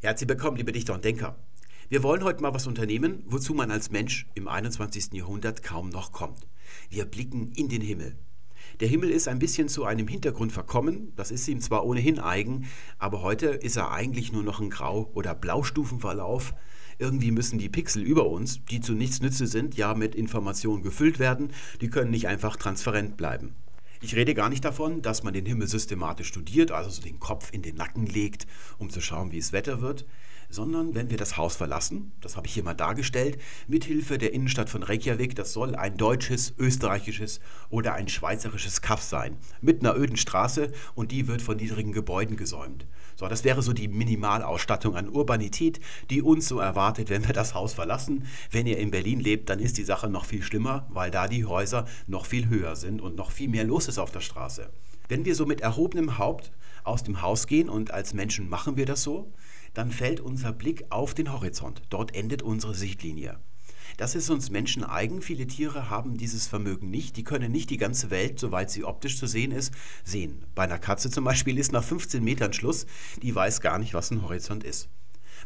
Herzlich willkommen, liebe Dichter und Denker. Wir wollen heute mal was unternehmen, wozu man als Mensch im 21. Jahrhundert kaum noch kommt. Wir blicken in den Himmel. Der Himmel ist ein bisschen zu einem Hintergrund verkommen, das ist ihm zwar ohnehin eigen, aber heute ist er eigentlich nur noch ein Grau- oder Blaustufenverlauf. Irgendwie müssen die Pixel über uns, die zu nichts nütze sind, ja mit Informationen gefüllt werden, die können nicht einfach transparent bleiben. Ich rede gar nicht davon, dass man den Himmel systematisch studiert, also so den Kopf in den Nacken legt, um zu schauen, wie es Wetter wird, sondern wenn wir das Haus verlassen, das habe ich hier mal dargestellt, mithilfe der Innenstadt von Reykjavik, das soll ein deutsches, österreichisches oder ein schweizerisches Kaff sein, mit einer öden Straße und die wird von niedrigen Gebäuden gesäumt. So, das wäre so die Minimalausstattung an Urbanität, die uns so erwartet, wenn wir das Haus verlassen. Wenn ihr in Berlin lebt, dann ist die Sache noch viel schlimmer, weil da die Häuser noch viel höher sind und noch viel mehr los ist auf der Straße. Wenn wir so mit erhobenem Haupt aus dem Haus gehen und als Menschen machen wir das so, dann fällt unser Blick auf den Horizont. Dort endet unsere Sichtlinie. Das ist uns Menschen eigen. Viele Tiere haben dieses Vermögen nicht. Die können nicht die ganze Welt, soweit sie optisch zu sehen ist, sehen. Bei einer Katze zum Beispiel ist nach 15 Metern Schluss. Die weiß gar nicht, was ein Horizont ist.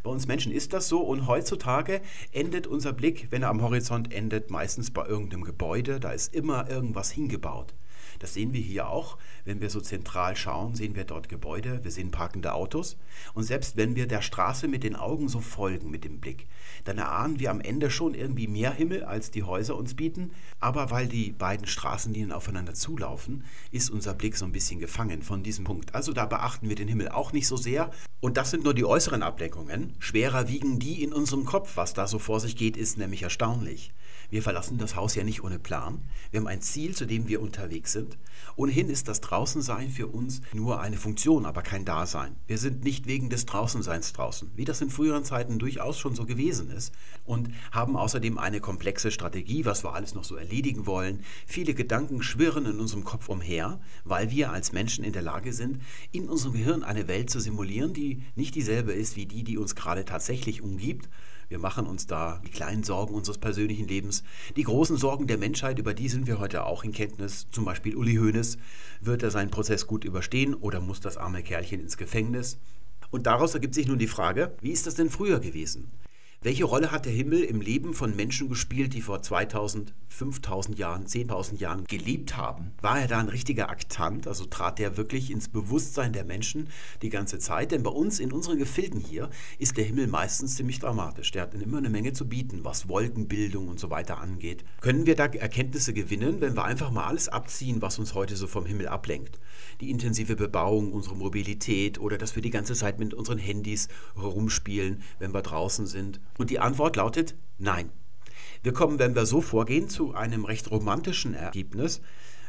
Bei uns Menschen ist das so und heutzutage endet unser Blick, wenn er am Horizont endet, meistens bei irgendeinem Gebäude. Da ist immer irgendwas hingebaut. Das sehen wir hier auch. Wenn wir so zentral schauen, sehen wir dort Gebäude, wir sehen parkende Autos. Und selbst wenn wir der Straße mit den Augen so folgen, mit dem Blick, dann erahnen wir am Ende schon irgendwie mehr Himmel, als die Häuser uns bieten. Aber weil die beiden Straßenlinien aufeinander zulaufen, ist unser Blick so ein bisschen gefangen von diesem Punkt. Also da beachten wir den Himmel auch nicht so sehr. Und das sind nur die äußeren Ablenkungen. Schwerer wiegen die in unserem Kopf. Was da so vor sich geht, ist nämlich erstaunlich. Wir verlassen das Haus ja nicht ohne Plan. Wir haben ein Ziel, zu dem wir unterwegs sind. Ohnehin ist das Draußensein für uns nur eine Funktion, aber kein Dasein. Wir sind nicht wegen des Draußenseins draußen, wie das in früheren Zeiten durchaus schon so gewesen ist, und haben außerdem eine komplexe Strategie, was wir alles noch so erledigen wollen. Viele Gedanken schwirren in unserem Kopf umher, weil wir als Menschen in der Lage sind, in unserem Gehirn eine Welt zu simulieren, die nicht dieselbe ist wie die, die uns gerade tatsächlich umgibt, wir machen uns da die kleinen Sorgen unseres persönlichen Lebens. Die großen Sorgen der Menschheit, über die sind wir heute auch in Kenntnis. Zum Beispiel Uli Hoeneß. Wird er seinen Prozess gut überstehen oder muss das arme Kerlchen ins Gefängnis? Und daraus ergibt sich nun die Frage, wie ist das denn früher gewesen? Welche Rolle hat der Himmel im Leben von Menschen gespielt, die vor 2000, 5000 Jahren, 10.000 Jahren gelebt haben? War er da ein richtiger Aktant? Also trat er wirklich ins Bewusstsein der Menschen die ganze Zeit? Denn bei uns in unseren Gefilden hier ist der Himmel meistens ziemlich dramatisch. Der hat immer eine Menge zu bieten, was Wolkenbildung und so weiter angeht. Können wir da Erkenntnisse gewinnen, wenn wir einfach mal alles abziehen, was uns heute so vom Himmel ablenkt? Die intensive Bebauung, unsere Mobilität oder dass wir die ganze Zeit mit unseren Handys herumspielen, wenn wir draußen sind und die Antwort lautet nein. Wir kommen, wenn wir so vorgehen, zu einem recht romantischen Ergebnis.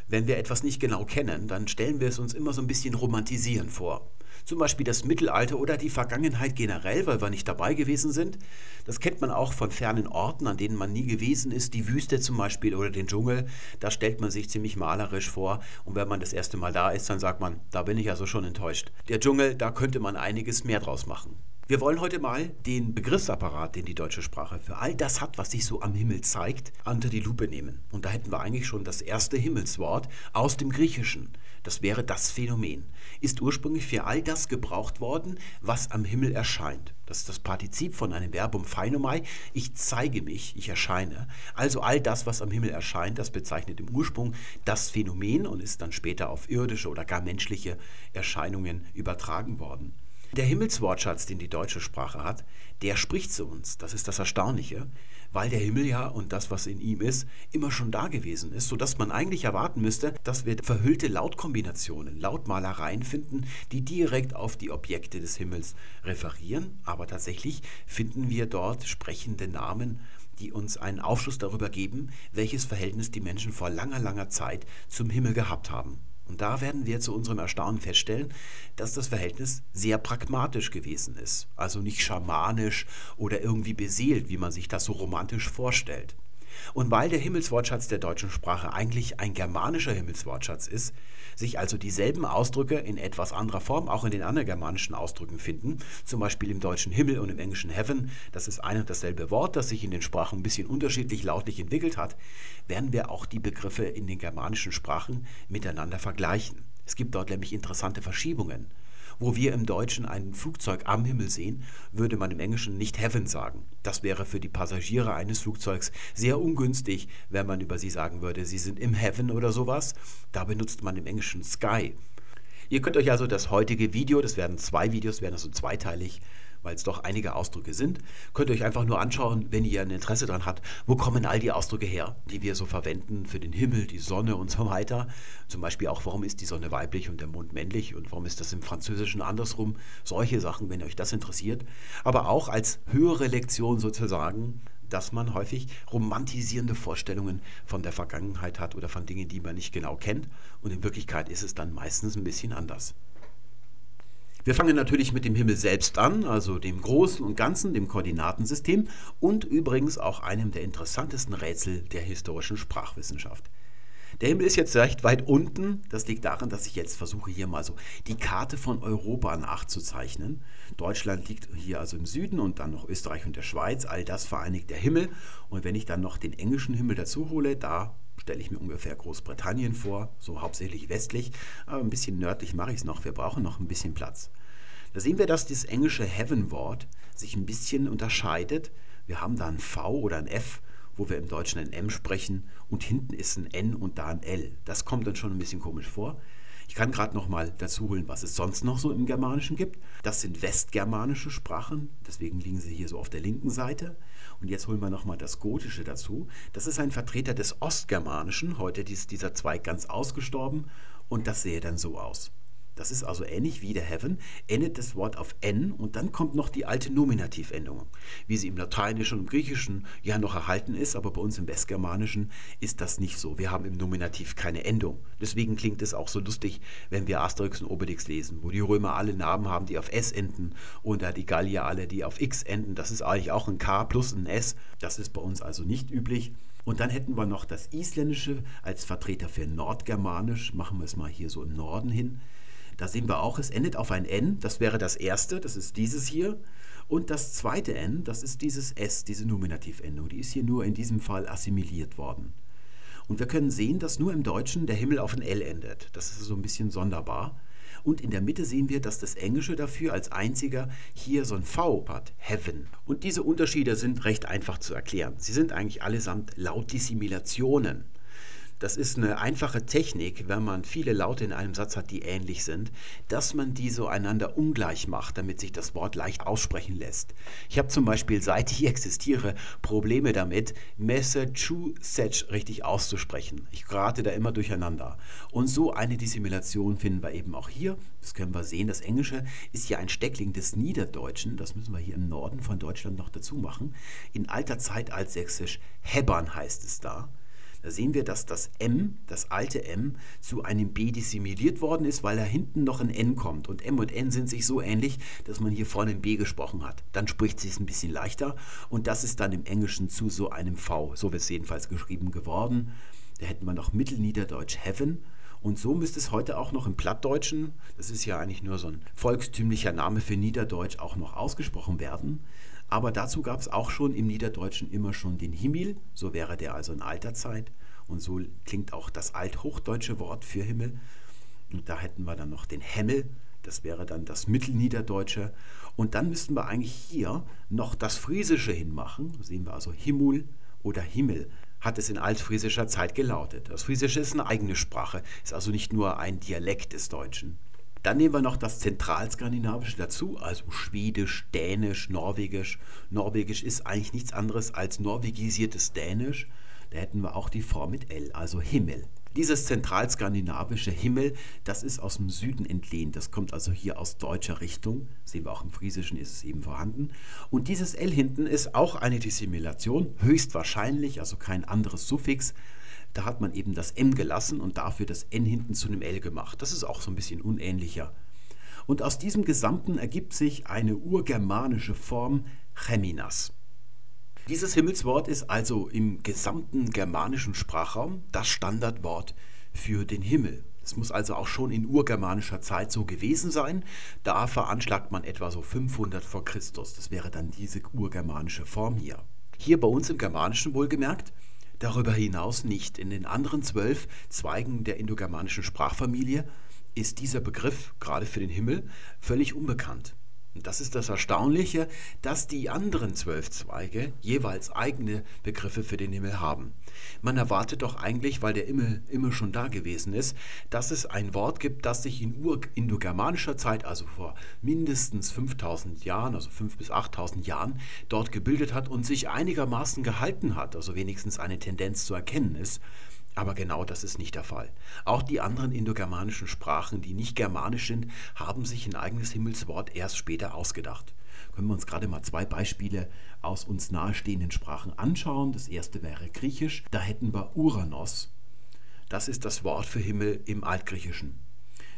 Wenn wir etwas nicht genau kennen, dann stellen wir es uns immer so ein bisschen romantisieren vor. Zum Beispiel das Mittelalter oder die Vergangenheit generell, weil wir nicht dabei gewesen sind. Das kennt man auch von fernen Orten, an denen man nie gewesen ist. Die Wüste zum Beispiel oder den Dschungel. Da stellt man sich ziemlich malerisch vor. Und wenn man das erste Mal da ist, dann sagt man, da bin ich also schon enttäuscht. Der Dschungel, da könnte man einiges mehr draus machen. Wir wollen heute mal den Begriffsapparat, den die deutsche Sprache für all das hat, was sich so am Himmel zeigt, unter die Lupe nehmen. Und da hätten wir eigentlich schon das erste Himmelswort aus dem Griechischen. Das wäre das Phänomen. Ist ursprünglich für all das gebraucht worden, was am Himmel erscheint. Das ist das Partizip von einem Verbum phainomai. Ich zeige mich, ich erscheine. Also all das, was am Himmel erscheint, das bezeichnet im Ursprung das Phänomen und ist dann später auf irdische oder gar menschliche Erscheinungen übertragen worden. Der Himmelswortschatz, den die deutsche Sprache hat, der spricht zu uns. Das ist das Erstaunliche, weil der Himmel ja und das, was in ihm ist, immer schon da gewesen ist, sodass man eigentlich erwarten müsste, dass wir verhüllte Lautkombinationen, Lautmalereien finden, die direkt auf die Objekte des Himmels referieren. Aber tatsächlich finden wir dort sprechende Namen, die uns einen Aufschluss darüber geben, welches Verhältnis die Menschen vor langer, langer Zeit zum Himmel gehabt haben. Und da werden wir zu unserem Erstaunen feststellen, dass das Verhältnis sehr pragmatisch gewesen ist. Also nicht schamanisch oder irgendwie beseelt, wie man sich das so romantisch vorstellt. Und weil der Himmelswortschatz der deutschen Sprache eigentlich ein germanischer Himmelswortschatz ist, sich also dieselben Ausdrücke in etwas anderer Form auch in den anderen germanischen Ausdrücken finden, zum Beispiel im deutschen Himmel und im englischen Heaven, das ist ein und dasselbe Wort, das sich in den Sprachen ein bisschen unterschiedlich lautlich entwickelt hat, werden wir auch die Begriffe in den germanischen Sprachen miteinander vergleichen. Es gibt dort nämlich interessante Verschiebungen. Wo wir im Deutschen ein Flugzeug am Himmel sehen, würde man im Englischen nicht Heaven sagen. Das wäre für die Passagiere eines Flugzeugs sehr ungünstig, wenn man über sie sagen würde, sie sind im Heaven oder sowas. Da benutzt man im Englischen Sky. Ihr könnt euch also das heutige Video, das werden zwei Videos, werden also zweiteilig, weil es doch einige Ausdrücke sind, könnt ihr euch einfach nur anschauen, wenn ihr ein Interesse daran habt, wo kommen all die Ausdrücke her, die wir so verwenden für den Himmel, die Sonne und so weiter. Zum Beispiel auch, warum ist die Sonne weiblich und der Mond männlich und warum ist das im Französischen andersrum. Solche Sachen, wenn euch das interessiert. Aber auch als höhere Lektion sozusagen, dass man häufig romantisierende Vorstellungen von der Vergangenheit hat oder von Dingen, die man nicht genau kennt. Und in Wirklichkeit ist es dann meistens ein bisschen anders. Wir fangen natürlich mit dem Himmel selbst an, also dem Großen und Ganzen, dem Koordinatensystem und übrigens auch einem der interessantesten Rätsel der historischen Sprachwissenschaft. Der Himmel ist jetzt recht weit unten. Das liegt daran, dass ich jetzt versuche, hier mal so die Karte von Europa nachzuzeichnen. Deutschland liegt hier also im Süden und dann noch Österreich und der Schweiz. All das vereinigt der Himmel. Und wenn ich dann noch den englischen Himmel dazu hole, da stelle ich mir ungefähr Großbritannien vor, so hauptsächlich westlich, aber ein bisschen nördlich mache ich es noch. Wir brauchen noch ein bisschen Platz. Da sehen wir, dass das englische Heaven-Wort sich ein bisschen unterscheidet. Wir haben da ein V oder ein F, wo wir im Deutschen ein M sprechen und hinten ist ein N und da ein L. Das kommt dann schon ein bisschen komisch vor. Ich kann gerade noch mal dazu holen, was es sonst noch so im Germanischen gibt. Das sind westgermanische Sprachen, deswegen liegen sie hier so auf der linken Seite. Und jetzt holen wir noch mal das Gotische dazu. Das ist ein Vertreter des Ostgermanischen. Heute ist dieser Zweig ganz ausgestorben und das sähe dann so aus. Das ist also ähnlich wie der Heaven, endet das Wort auf N und dann kommt noch die alte Nominativendung, wie sie im Lateinischen und im Griechischen ja noch erhalten ist, aber bei uns im Westgermanischen ist das nicht so. Wir haben im Nominativ keine Endung. Deswegen klingt es auch so lustig, wenn wir Asterix und Obelix lesen, wo die Römer alle Namen haben, die auf S enden und die Gallier alle, die auf X enden. Das ist eigentlich auch ein K plus ein S. Das ist bei uns also nicht üblich. Und dann hätten wir noch das Isländische als Vertreter für Nordgermanisch. Machen wir es mal hier so im Norden hin. Da sehen wir auch, es endet auf ein N, das wäre das erste, das ist dieses hier. Und das zweite N, das ist dieses S, diese Nominativendung, die ist hier nur in diesem Fall assimiliert worden. Und wir können sehen, dass nur im Deutschen der Himmel auf ein L endet. Das ist so ein bisschen sonderbar. Und in der Mitte sehen wir, dass das Englische dafür als einziger hier so ein V hat, Heaven. Und diese Unterschiede sind recht einfach zu erklären. Sie sind eigentlich allesamt Lautdissimilationen. Das ist eine einfache Technik, wenn man viele Laute in einem Satz hat, die ähnlich sind, dass man die so einander ungleich macht, damit sich das Wort leicht aussprechen lässt. Ich habe zum Beispiel, seit ich existiere, Probleme damit, Massachusetts richtig auszusprechen. Ich gerate da immer durcheinander. Und so eine Dissimulation finden wir eben auch hier. Das können wir sehen. Das Englische ist ja ein Steckling des Niederdeutschen. Das müssen wir hier im Norden von Deutschland noch dazu machen. In alter Zeit als Sächsisch Hebbern heißt es da. Da sehen wir, dass das M, das alte M, zu einem B dissimiliert worden ist, weil da hinten noch ein N kommt. Und M und N sind sich so ähnlich, dass man hier vorne ein B gesprochen hat. Dann spricht es sich ein bisschen leichter und das ist dann im Englischen zu so einem V. So wird es jedenfalls geschrieben geworden. Da hätten wir noch Mittelniederdeutsch Heaven. Und so müsste es heute auch noch im Plattdeutschen, das ist ja eigentlich nur so ein volkstümlicher Name für Niederdeutsch, auch noch ausgesprochen werden. Aber dazu gab es auch schon im Niederdeutschen immer schon den Himmel, so wäre der also in alter Zeit. Und so klingt auch das althochdeutsche Wort für Himmel. Und da hätten wir dann noch den Hemmel, das wäre dann das Mittelniederdeutsche. Und dann müssten wir eigentlich hier noch das Friesische hinmachen. Sehen wir also Himmel oder Himmel hat es in altfriesischer Zeit gelautet. Das Friesische ist eine eigene Sprache, ist also nicht nur ein Dialekt des Deutschen. Dann nehmen wir noch das Zentralskandinavische dazu, also Schwedisch, Dänisch, Norwegisch. Norwegisch ist eigentlich nichts anderes als norwegisiertes Dänisch. Da hätten wir auch die Form mit L, also Himmel. Dieses zentralskandinavische Himmel, das ist aus dem Süden entlehnt. Das kommt also hier aus deutscher Richtung. Sehen wir auch im Friesischen ist es eben vorhanden. Und dieses L hinten ist auch eine Dissimulation, höchstwahrscheinlich, also kein anderes Suffix. Da hat man eben das M gelassen und dafür das N hinten zu einem L gemacht. Das ist auch so ein bisschen unähnlicher. Und aus diesem Gesamten ergibt sich eine urgermanische Form Cheminas. Dieses Himmelswort ist also im gesamten germanischen Sprachraum das Standardwort für den Himmel. Es muss also auch schon in urgermanischer Zeit so gewesen sein. Da veranschlagt man etwa so 500 vor Christus. Das wäre dann diese urgermanische Form hier. Hier bei uns im Germanischen wohlgemerkt Darüber hinaus nicht. In den anderen zwölf Zweigen der indogermanischen Sprachfamilie ist dieser Begriff, gerade für den Himmel, völlig unbekannt. Und das ist das Erstaunliche, dass die anderen zwölf Zweige jeweils eigene Begriffe für den Himmel haben. Man erwartet doch eigentlich, weil der Himmel immer schon da gewesen ist, dass es ein Wort gibt, das sich in urindogermanischer Zeit, also vor mindestens 5000 Jahren, also 5 bis 8000 Jahren, dort gebildet hat und sich einigermaßen gehalten hat, also wenigstens eine Tendenz zu erkennen ist. Aber genau das ist nicht der Fall. Auch die anderen indogermanischen Sprachen, die nicht germanisch sind, haben sich ein eigenes Himmelswort erst später ausgedacht. Können wir uns gerade mal zwei Beispiele aus uns nahestehenden Sprachen anschauen. Das erste wäre Griechisch. Da hätten wir Uranos. Das ist das Wort für Himmel im Altgriechischen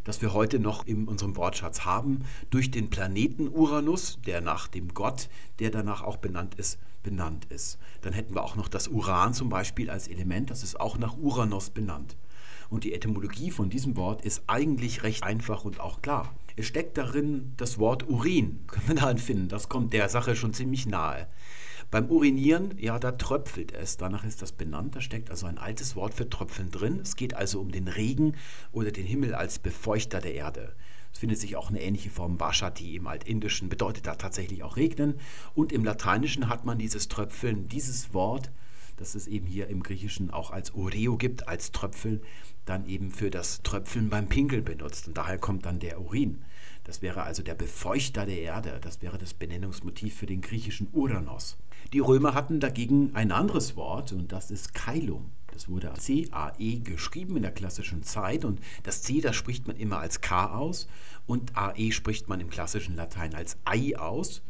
das wir heute noch in unserem Wortschatz haben, durch den Planeten Uranus, der nach dem Gott, der danach auch benannt ist, benannt ist. Dann hätten wir auch noch das Uran zum Beispiel als Element, das ist auch nach Uranus benannt. Und die Etymologie von diesem Wort ist eigentlich recht einfach und auch klar. Es steckt darin das Wort Urin, können wir darin finden. Das kommt der Sache schon ziemlich nahe. Beim Urinieren, ja, da tröpfelt es. Danach ist das benannt. Da steckt also ein altes Wort für Tröpfeln drin. Es geht also um den Regen oder den Himmel als Befeuchter der Erde. Es findet sich auch eine ähnliche Form Vashati im Altindischen, bedeutet da tatsächlich auch regnen. Und im Lateinischen hat man dieses Tröpfeln, dieses Wort, das es eben hier im Griechischen auch als Oreo gibt, als Tröpfeln, dann eben für das Tröpfeln beim Pinkeln benutzt. Und daher kommt dann der Urin. Das wäre also der Befeuchter der Erde. Das wäre das Benennungsmotiv für den griechischen Uranos. Die Römer hatten dagegen ein anderes Wort und das ist Kailum. Das wurde C-A-E geschrieben in der klassischen Zeit und das C, das spricht man immer als K aus und AE spricht man im klassischen Latein als Ei aus.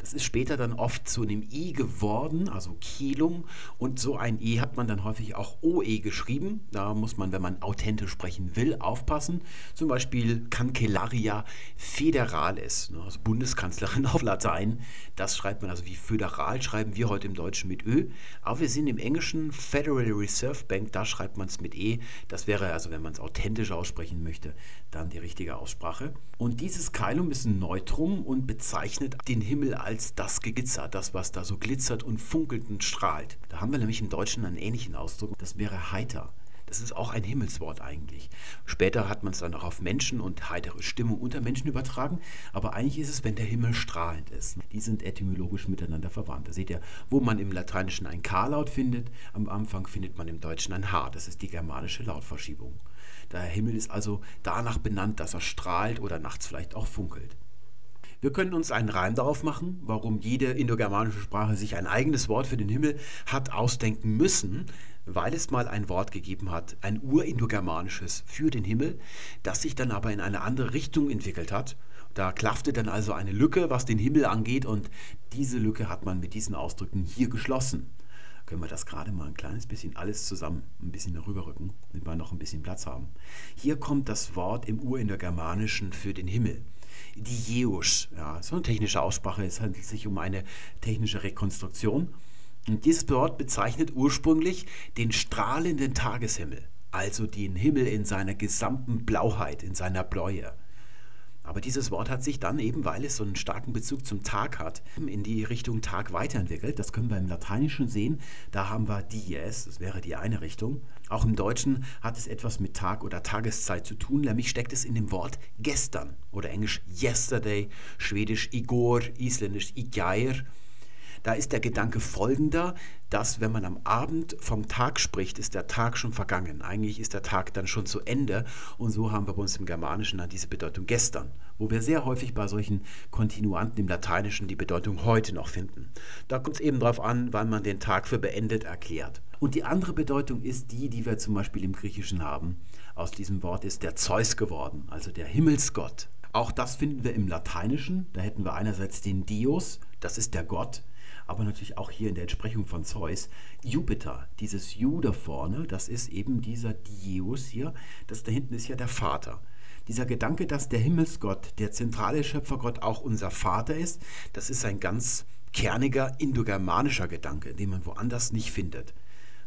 Das ist später dann oft zu einem I geworden, also Kielum. Und so ein E hat man dann häufig auch OE geschrieben. Da muss man, wenn man authentisch sprechen will, aufpassen. Zum Beispiel Cancellaria Federalis, ne, also Bundeskanzlerin auf Latein. Das schreibt man also wie föderal, schreiben wir heute im Deutschen mit Ö. Aber wir sind im Englischen Federal Reserve Bank, da schreibt man es mit E. Das wäre also, wenn man es authentisch aussprechen möchte, dann die richtige Aussprache. Und dieses Keilum ist ein Neutrum und bezeichnet den Himmel als das Gegitzer, das, was da so glitzert und funkelt und strahlt. Da haben wir nämlich im Deutschen einen ähnlichen Ausdruck, das wäre heiter. Das ist auch ein Himmelswort eigentlich. Später hat man es dann auch auf Menschen und heitere Stimmung unter Menschen übertragen, aber eigentlich ist es, wenn der Himmel strahlend ist. Die sind etymologisch miteinander verwandt. Da seht ihr, wo man im Lateinischen ein K-Laut findet, am Anfang findet man im Deutschen ein H. Das ist die germanische Lautverschiebung. Der Himmel ist also danach benannt, dass er strahlt oder nachts vielleicht auch funkelt. Wir können uns einen Reim darauf machen, warum jede indogermanische Sprache sich ein eigenes Wort für den Himmel hat ausdenken müssen, weil es mal ein Wort gegeben hat, ein urindogermanisches für den Himmel, das sich dann aber in eine andere Richtung entwickelt hat. Da klaffte dann also eine Lücke, was den Himmel angeht, und diese Lücke hat man mit diesen Ausdrücken hier geschlossen. Können wir das gerade mal ein kleines bisschen alles zusammen ein bisschen rüberrücken, damit wir noch ein bisschen Platz haben. Hier kommt das Wort im Urindogermanischen für den Himmel die Jeusch. Ja, so eine technische Aussprache. Es handelt sich um eine technische Rekonstruktion. Und dieses Wort bezeichnet ursprünglich den strahlenden Tageshimmel, also den Himmel in seiner gesamten Blauheit, in seiner Bläue. Aber dieses Wort hat sich dann eben, weil es so einen starken Bezug zum Tag hat, in die Richtung Tag weiterentwickelt. Das können wir im Lateinischen sehen. Da haben wir dies, das wäre die eine Richtung. Auch im Deutschen hat es etwas mit Tag oder Tageszeit zu tun, nämlich steckt es in dem Wort gestern oder englisch yesterday, schwedisch igor, isländisch igjair da ist der Gedanke folgender, dass wenn man am Abend vom Tag spricht, ist der Tag schon vergangen. Eigentlich ist der Tag dann schon zu Ende. Und so haben wir bei uns im Germanischen dann diese Bedeutung gestern, wo wir sehr häufig bei solchen Kontinuanten im Lateinischen die Bedeutung heute noch finden. Da kommt es eben darauf an, wann man den Tag für beendet erklärt. Und die andere Bedeutung ist die, die wir zum Beispiel im Griechischen haben. Aus diesem Wort ist der Zeus geworden, also der Himmelsgott. Auch das finden wir im Lateinischen. Da hätten wir einerseits den Dios, das ist der Gott, aber natürlich auch hier in der Entsprechung von Zeus, Jupiter, dieses Ju da vorne, das ist eben dieser Dieus hier, das da hinten ist ja der Vater. Dieser Gedanke, dass der Himmelsgott, der zentrale Schöpfergott auch unser Vater ist, das ist ein ganz kerniger indogermanischer Gedanke, den man woanders nicht findet.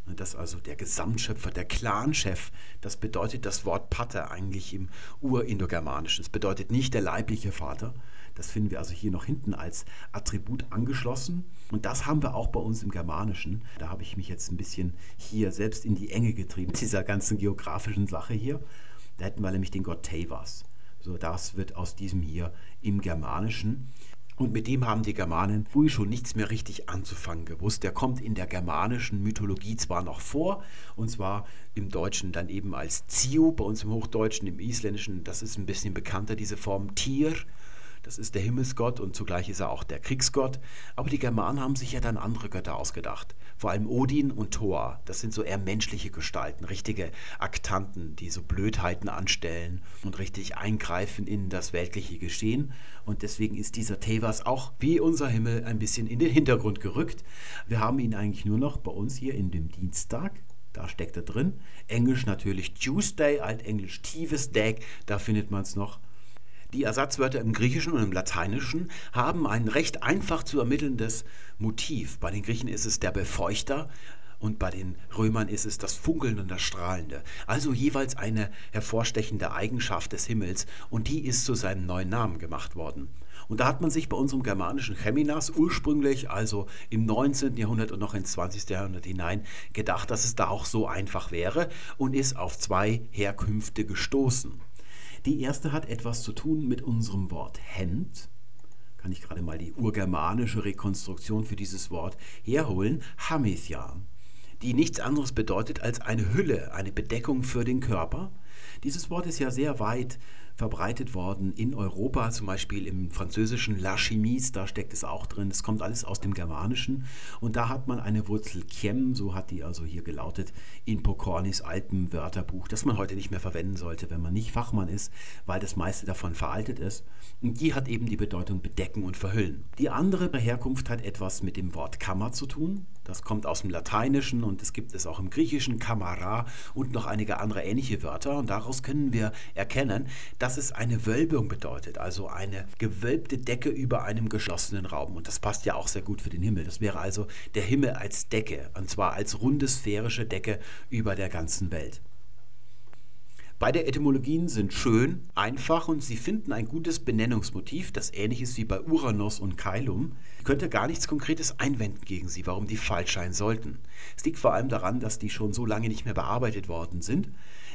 Dass also der Gesamtschöpfer, der Clanchef, das bedeutet das Wort Pater eigentlich im Urindogermanischen. Es bedeutet nicht der leibliche Vater, das finden wir also hier noch hinten als Attribut angeschlossen. Und das haben wir auch bei uns im Germanischen. Da habe ich mich jetzt ein bisschen hier selbst in die Enge getrieben, dieser ganzen geografischen Sache hier. Da hätten wir nämlich den Gott Tevas. So, das wird aus diesem hier im Germanischen. Und mit dem haben die Germanen früh schon nichts mehr richtig anzufangen gewusst. Der kommt in der germanischen Mythologie zwar noch vor, und zwar im Deutschen dann eben als Zio, bei uns im Hochdeutschen, im Isländischen, das ist ein bisschen bekannter, diese Form Tier. Das ist der Himmelsgott und zugleich ist er auch der Kriegsgott. Aber die Germanen haben sich ja dann andere Götter ausgedacht. Vor allem Odin und Thor. Das sind so eher menschliche Gestalten, richtige Aktanten, die so Blödheiten anstellen und richtig eingreifen in das weltliche Geschehen. Und deswegen ist dieser Tevas auch wie unser Himmel ein bisschen in den Hintergrund gerückt. Wir haben ihn eigentlich nur noch bei uns hier in dem Dienstag. Da steckt er drin. Englisch natürlich Tuesday, Altenglisch Day, da findet man es noch. Die Ersatzwörter im Griechischen und im Lateinischen haben ein recht einfach zu ermittelndes Motiv. Bei den Griechen ist es der Befeuchter, und bei den Römern ist es das Funkelnde und das Strahlende. Also jeweils eine hervorstechende Eigenschaft des Himmels und die ist zu seinem neuen Namen gemacht worden. Und da hat man sich bei unserem germanischen Cheminas ursprünglich, also im 19. Jahrhundert und noch ins 20. Jahrhundert hinein, gedacht, dass es da auch so einfach wäre und ist auf zwei Herkünfte gestoßen. Die erste hat etwas zu tun mit unserem Wort Hemd. Kann ich gerade mal die urgermanische Rekonstruktion für dieses Wort herholen. Hamithia, die nichts anderes bedeutet als eine Hülle, eine Bedeckung für den Körper. Dieses Wort ist ja sehr weit verbreitet worden in Europa, zum Beispiel im französischen La Chimise, da steckt es auch drin. Das kommt alles aus dem Germanischen. Und da hat man eine Wurzel Kiem, so hat die also hier gelautet, in Pokornis altem Wörterbuch, das man heute nicht mehr verwenden sollte, wenn man nicht Fachmann ist, weil das meiste davon veraltet ist. Und die hat eben die Bedeutung bedecken und verhüllen. Die andere Herkunft hat etwas mit dem Wort Kammer zu tun. Das kommt aus dem Lateinischen und es gibt es auch im Griechischen, Kamera und noch einige andere ähnliche Wörter. Und daraus können wir erkennen, dass es eine Wölbung bedeutet, also eine gewölbte Decke über einem geschlossenen Raum. Und das passt ja auch sehr gut für den Himmel. Das wäre also der Himmel als Decke, und zwar als runde sphärische Decke über der ganzen Welt. Beide Etymologien sind schön, einfach und sie finden ein gutes Benennungsmotiv, das ähnlich ist wie bei Uranus und Kailum. Ich könnte gar nichts Konkretes einwenden gegen sie, warum die falsch sein sollten. Es liegt vor allem daran, dass die schon so lange nicht mehr bearbeitet worden sind.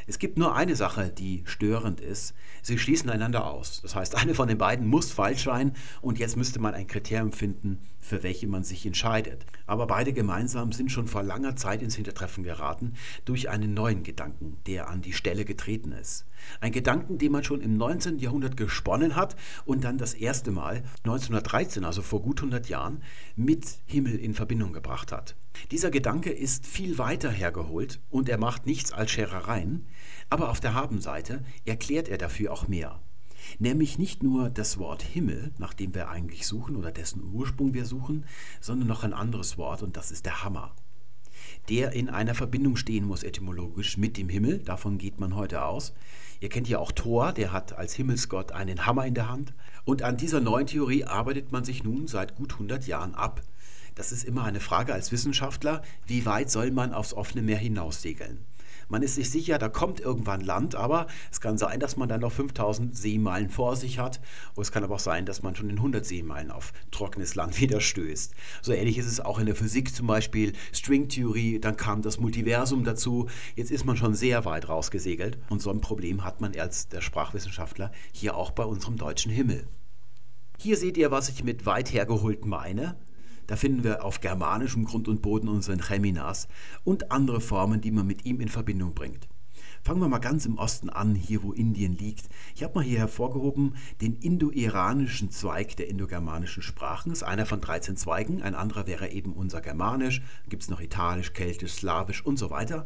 Es gibt nur eine Sache, die störend ist. Sie schließen einander aus. Das heißt, eine von den beiden muss falsch sein und jetzt müsste man ein Kriterium finden, für welche man sich entscheidet. Aber beide gemeinsam sind schon vor langer Zeit ins Hintertreffen geraten durch einen neuen Gedanken, der an die Stelle getreten ist. Ein Gedanken, den man schon im 19. Jahrhundert gesponnen hat und dann das erste Mal 1913, also vor gut 100 Jahren, mit Himmel in Verbindung gebracht hat. Dieser Gedanke ist viel weiter hergeholt und er macht nichts als Scherereien, aber auf der Habenseite erklärt er dafür auch mehr. Nämlich nicht nur das Wort Himmel, nach dem wir eigentlich suchen oder dessen Ursprung wir suchen, sondern noch ein anderes Wort und das ist der Hammer. Der in einer Verbindung stehen muss etymologisch mit dem Himmel, davon geht man heute aus. Ihr kennt ja auch Thor, der hat als Himmelsgott einen Hammer in der Hand. Und an dieser neuen Theorie arbeitet man sich nun seit gut 100 Jahren ab. Das ist immer eine Frage als Wissenschaftler, wie weit soll man aufs offene Meer hinaussegeln? Man ist sich sicher, da kommt irgendwann Land, aber es kann sein, dass man dann noch 5000 Seemeilen vor sich hat. Und es kann aber auch sein, dass man schon in 100 Seemeilen auf trockenes Land wieder stößt. So ähnlich ist es auch in der Physik zum Beispiel. Stringtheorie, dann kam das Multiversum dazu. Jetzt ist man schon sehr weit rausgesegelt. Und so ein Problem hat man als der Sprachwissenschaftler hier auch bei unserem deutschen Himmel. Hier seht ihr, was ich mit weit hergeholt meine. Da finden wir auf germanischem Grund und Boden unseren Cheminas und andere Formen, die man mit ihm in Verbindung bringt. Fangen wir mal ganz im Osten an, hier wo Indien liegt. Ich habe mal hier hervorgehoben den indo-iranischen Zweig der indogermanischen Sprachen. Das ist einer von 13 Zweigen. Ein anderer wäre eben unser Germanisch. Gibt es noch Italisch, Keltisch, Slawisch und so weiter.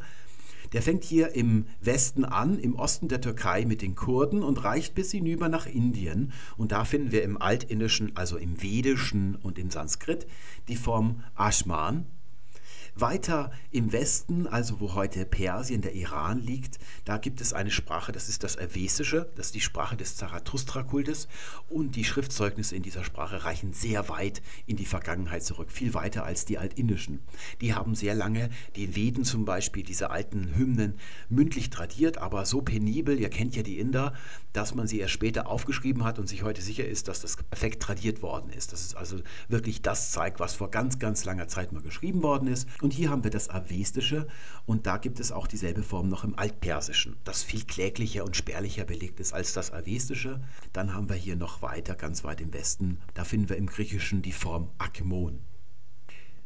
Der fängt hier im Westen an, im Osten der Türkei mit den Kurden und reicht bis hinüber nach Indien. Und da finden wir im Altindischen, also im Vedischen und im Sanskrit, die Form Ashman, weiter im Westen, also wo heute Persien, der Iran liegt, da gibt es eine Sprache, das ist das Avesische, das ist die Sprache des Zarathustra-Kultes und die Schriftzeugnisse in dieser Sprache reichen sehr weit in die Vergangenheit zurück, viel weiter als die altindischen. Die haben sehr lange den Veden zum Beispiel, diese alten Hymnen, mündlich tradiert, aber so penibel, ihr kennt ja die Inder, dass man sie erst später aufgeschrieben hat und sich heute sicher ist, dass das perfekt tradiert worden ist. Das ist also wirklich das zeigt, was vor ganz, ganz langer Zeit mal geschrieben worden ist Und hier haben wir das Avestische und da gibt es auch dieselbe Form noch im Altpersischen, das viel kläglicher und spärlicher belegt ist als das Avestische. Dann haben wir hier noch weiter, ganz weit im Westen, da finden wir im Griechischen die Form Akmon.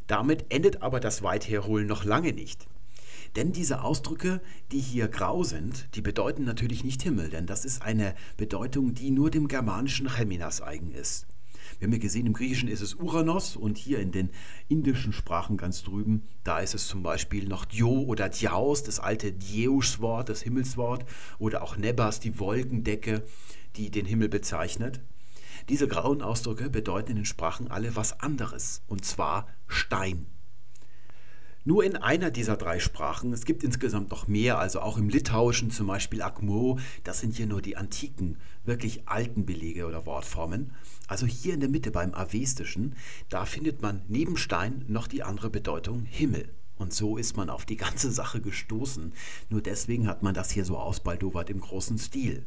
Damit endet aber das Weitherholen noch lange nicht. Denn diese Ausdrücke, die hier grau sind, die bedeuten natürlich nicht Himmel, denn das ist eine Bedeutung, die nur dem germanischen Cheminas eigen ist. Wir haben ja gesehen, im Griechischen ist es Uranos und hier in den indischen Sprachen ganz drüben, da ist es zum Beispiel noch Dio oder Diaos, das alte Dieus-Wort, das Himmelswort, oder auch Nebas, die Wolkendecke, die den Himmel bezeichnet. Diese grauen Ausdrücke bedeuten in den Sprachen alle was anderes, und zwar Stein. Nur in einer dieser drei Sprachen, es gibt insgesamt noch mehr, also auch im Litauischen zum Beispiel Akmo, das sind hier nur die antiken, wirklich alten Belege oder Wortformen. Also hier in der Mitte beim Avestischen, da findet man neben Stein noch die andere Bedeutung Himmel. Und so ist man auf die ganze Sache gestoßen. Nur deswegen hat man das hier so ausbaldowert im großen Stil.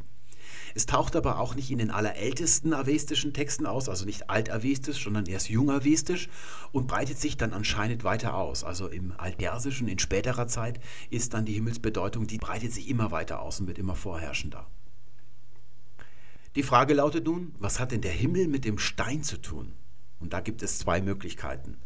Es taucht aber auch nicht in den allerältesten avestischen Texten aus, also nicht altavestisch, sondern erst jungavestisch und breitet sich dann anscheinend weiter aus. Also im altpersischen, in späterer Zeit, ist dann die Himmelsbedeutung, die breitet sich immer weiter aus und wird immer vorherrschender. Die Frage lautet nun, was hat denn der Himmel mit dem Stein zu tun? Und da gibt es zwei Möglichkeiten.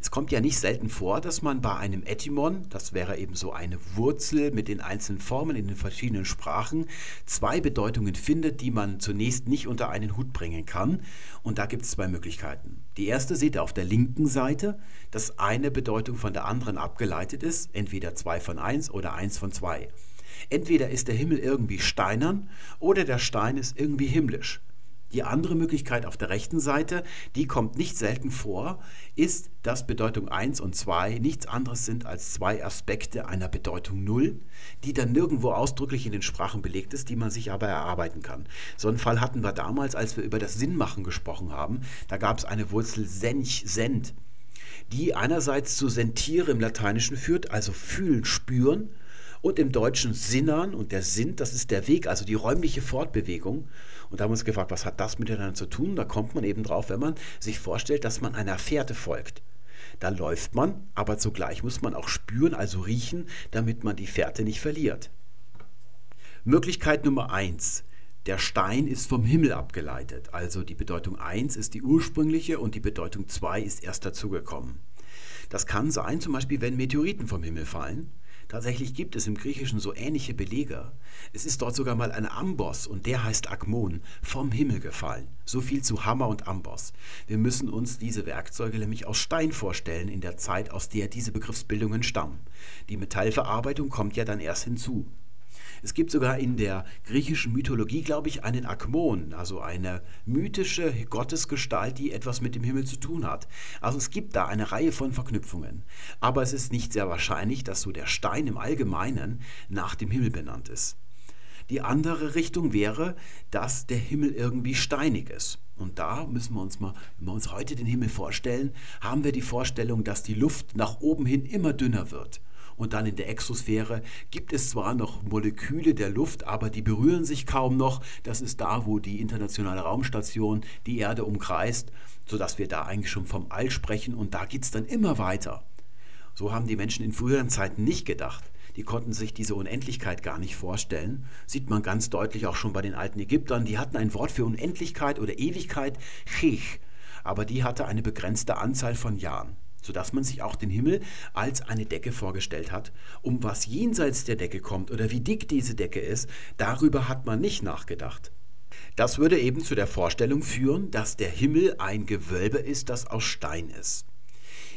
Es kommt ja nicht selten vor, dass man bei einem Etymon, das wäre eben so eine Wurzel mit den einzelnen Formen in den verschiedenen Sprachen, zwei Bedeutungen findet, die man zunächst nicht unter einen Hut bringen kann. Und da gibt es zwei Möglichkeiten. Die erste seht ihr auf der linken Seite, dass eine Bedeutung von der anderen abgeleitet ist, entweder zwei von eins oder eins von zwei. Entweder ist der Himmel irgendwie steinern oder der Stein ist irgendwie himmlisch. Die andere Möglichkeit auf der rechten Seite, die kommt nicht selten vor, ist, dass Bedeutung 1 und 2 nichts anderes sind als zwei Aspekte einer Bedeutung 0, die dann nirgendwo ausdrücklich in den Sprachen belegt ist, die man sich aber erarbeiten kann. So einen Fall hatten wir damals, als wir über das Sinnmachen gesprochen haben. Da gab es eine Wurzel sench, send, die einerseits zu sentiere im Lateinischen führt, also fühlen, spüren, und im Deutschen sinnern und der Sinn, das ist der Weg, also die räumliche Fortbewegung. Und da haben wir uns gefragt, was hat das miteinander zu tun? Da kommt man eben drauf, wenn man sich vorstellt, dass man einer Fährte folgt. Da läuft man, aber zugleich muss man auch spüren, also riechen, damit man die Fährte nicht verliert. Möglichkeit Nummer eins: Der Stein ist vom Himmel abgeleitet. Also die Bedeutung 1 ist die ursprüngliche und die Bedeutung 2 ist erst dazugekommen. Das kann sein, zum Beispiel, wenn Meteoriten vom Himmel fallen. Tatsächlich gibt es im Griechischen so ähnliche Belege. Es ist dort sogar mal ein Amboss und der heißt Akmon, vom Himmel gefallen. So viel zu Hammer und Amboss. Wir müssen uns diese Werkzeuge nämlich aus Stein vorstellen in der Zeit, aus der diese Begriffsbildungen stammen. Die Metallverarbeitung kommt ja dann erst hinzu. Es gibt sogar in der griechischen Mythologie, glaube ich, einen Akmon, also eine mythische Gottesgestalt, die etwas mit dem Himmel zu tun hat. Also es gibt da eine Reihe von Verknüpfungen. Aber es ist nicht sehr wahrscheinlich, dass so der Stein im Allgemeinen nach dem Himmel benannt ist. Die andere Richtung wäre, dass der Himmel irgendwie steinig ist. Und da müssen wir uns mal, wenn wir uns heute den Himmel vorstellen, haben wir die Vorstellung, dass die Luft nach oben hin immer dünner wird. Und dann in der Exosphäre gibt es zwar noch Moleküle der Luft, aber die berühren sich kaum noch. Das ist da, wo die internationale Raumstation die Erde umkreist, sodass wir da eigentlich schon vom All sprechen. Und da geht es dann immer weiter. So haben die Menschen in früheren Zeiten nicht gedacht. Die konnten sich diese Unendlichkeit gar nicht vorstellen. Sieht man ganz deutlich auch schon bei den alten Ägyptern. Die hatten ein Wort für Unendlichkeit oder Ewigkeit, Chich, aber die hatte eine begrenzte Anzahl von Jahren sodass man sich auch den Himmel als eine Decke vorgestellt hat. Um was jenseits der Decke kommt oder wie dick diese Decke ist, darüber hat man nicht nachgedacht. Das würde eben zu der Vorstellung führen, dass der Himmel ein Gewölbe ist, das aus Stein ist.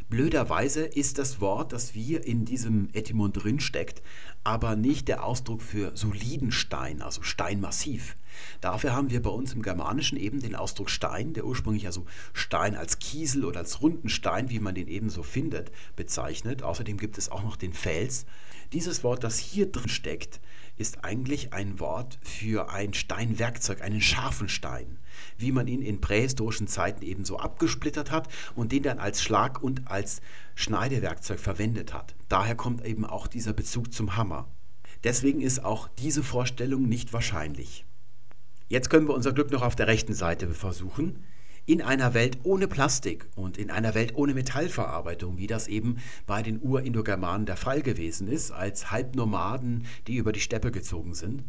Blöderweise ist das Wort, das wir in diesem Etymon drin steckt, aber nicht der Ausdruck für soliden Stein, also Steinmassiv. Dafür haben wir bei uns im Germanischen eben den Ausdruck Stein, der ursprünglich also Stein als Kiesel oder als runden Stein, wie man den eben so findet, bezeichnet. Außerdem gibt es auch noch den Fels. Dieses Wort, das hier drin steckt, ist eigentlich ein Wort für ein Steinwerkzeug, einen scharfen Stein wie man ihn in prähistorischen Zeiten eben so abgesplittert hat und den dann als Schlag- und als Schneidewerkzeug verwendet hat. Daher kommt eben auch dieser Bezug zum Hammer. Deswegen ist auch diese Vorstellung nicht wahrscheinlich. Jetzt können wir unser Glück noch auf der rechten Seite versuchen. In einer Welt ohne Plastik und in einer Welt ohne Metallverarbeitung, wie das eben bei den Urindogermanen der Fall gewesen ist, als Halbnomaden, die über die Steppe gezogen sind,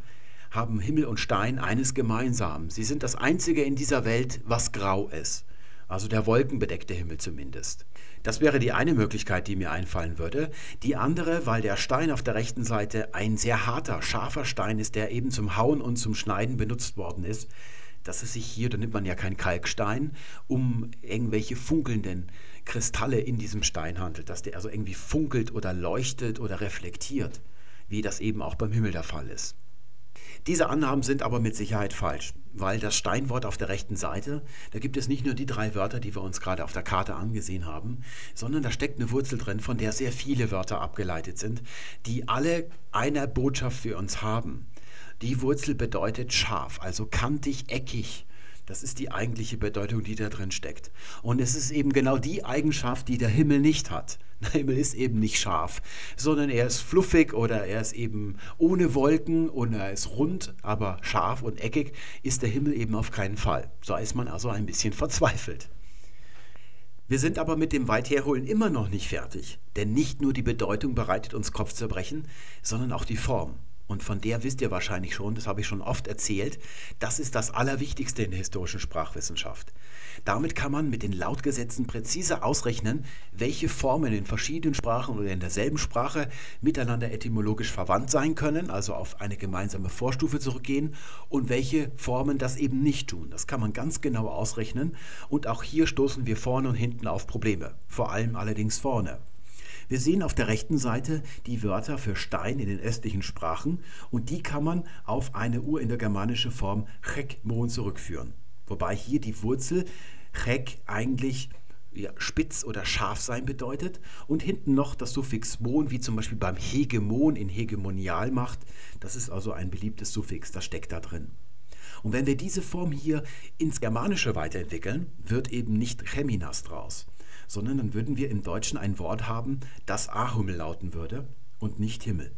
haben Himmel und Stein eines gemeinsam. Sie sind das Einzige in dieser Welt, was grau ist. Also der wolkenbedeckte Himmel zumindest. Das wäre die eine Möglichkeit, die mir einfallen würde. Die andere, weil der Stein auf der rechten Seite ein sehr harter, scharfer Stein ist, der eben zum Hauen und zum Schneiden benutzt worden ist, dass es sich hier, da nimmt man ja keinen Kalkstein, um irgendwelche funkelnden Kristalle in diesem Stein handelt, dass der also irgendwie funkelt oder leuchtet oder reflektiert, wie das eben auch beim Himmel der Fall ist. Diese Annahmen sind aber mit Sicherheit falsch, weil das Steinwort auf der rechten Seite, da gibt es nicht nur die drei Wörter, die wir uns gerade auf der Karte angesehen haben, sondern da steckt eine Wurzel drin, von der sehr viele Wörter abgeleitet sind, die alle eine Botschaft für uns haben. Die Wurzel bedeutet scharf, also kantig, eckig. Das ist die eigentliche Bedeutung, die da drin steckt. Und es ist eben genau die Eigenschaft, die der Himmel nicht hat. Der Himmel ist eben nicht scharf, sondern er ist fluffig oder er ist eben ohne Wolken und er ist rund, aber scharf und eckig ist der Himmel eben auf keinen Fall. So ist man also ein bisschen verzweifelt. Wir sind aber mit dem Weitherholen immer noch nicht fertig, denn nicht nur die Bedeutung bereitet uns Kopfzerbrechen, sondern auch die Form und von der wisst ihr wahrscheinlich schon, das habe ich schon oft erzählt, das ist das Allerwichtigste in der historischen Sprachwissenschaft. Damit kann man mit den Lautgesetzen präzise ausrechnen, welche Formen in verschiedenen Sprachen oder in derselben Sprache miteinander etymologisch verwandt sein können, also auf eine gemeinsame Vorstufe zurückgehen, und welche Formen das eben nicht tun. Das kann man ganz genau ausrechnen und auch hier stoßen wir vorne und hinten auf Probleme, vor allem allerdings vorne. Wir sehen auf der rechten Seite die Wörter für Stein in den östlichen Sprachen und die kann man auf eine urindogermanische Form chekmon zurückführen. Wobei hier die Wurzel chek eigentlich ja, spitz oder scharf sein bedeutet und hinten noch das Suffix mon, wie zum Beispiel beim Hegemon in Hegemonialmacht. Das ist also ein beliebtes Suffix, das steckt da drin. Und wenn wir diese Form hier ins Germanische weiterentwickeln, wird eben nicht Cheminas draus sondern dann würden wir im Deutschen ein Wort haben, das Ahummel lauten würde und nicht Himmel.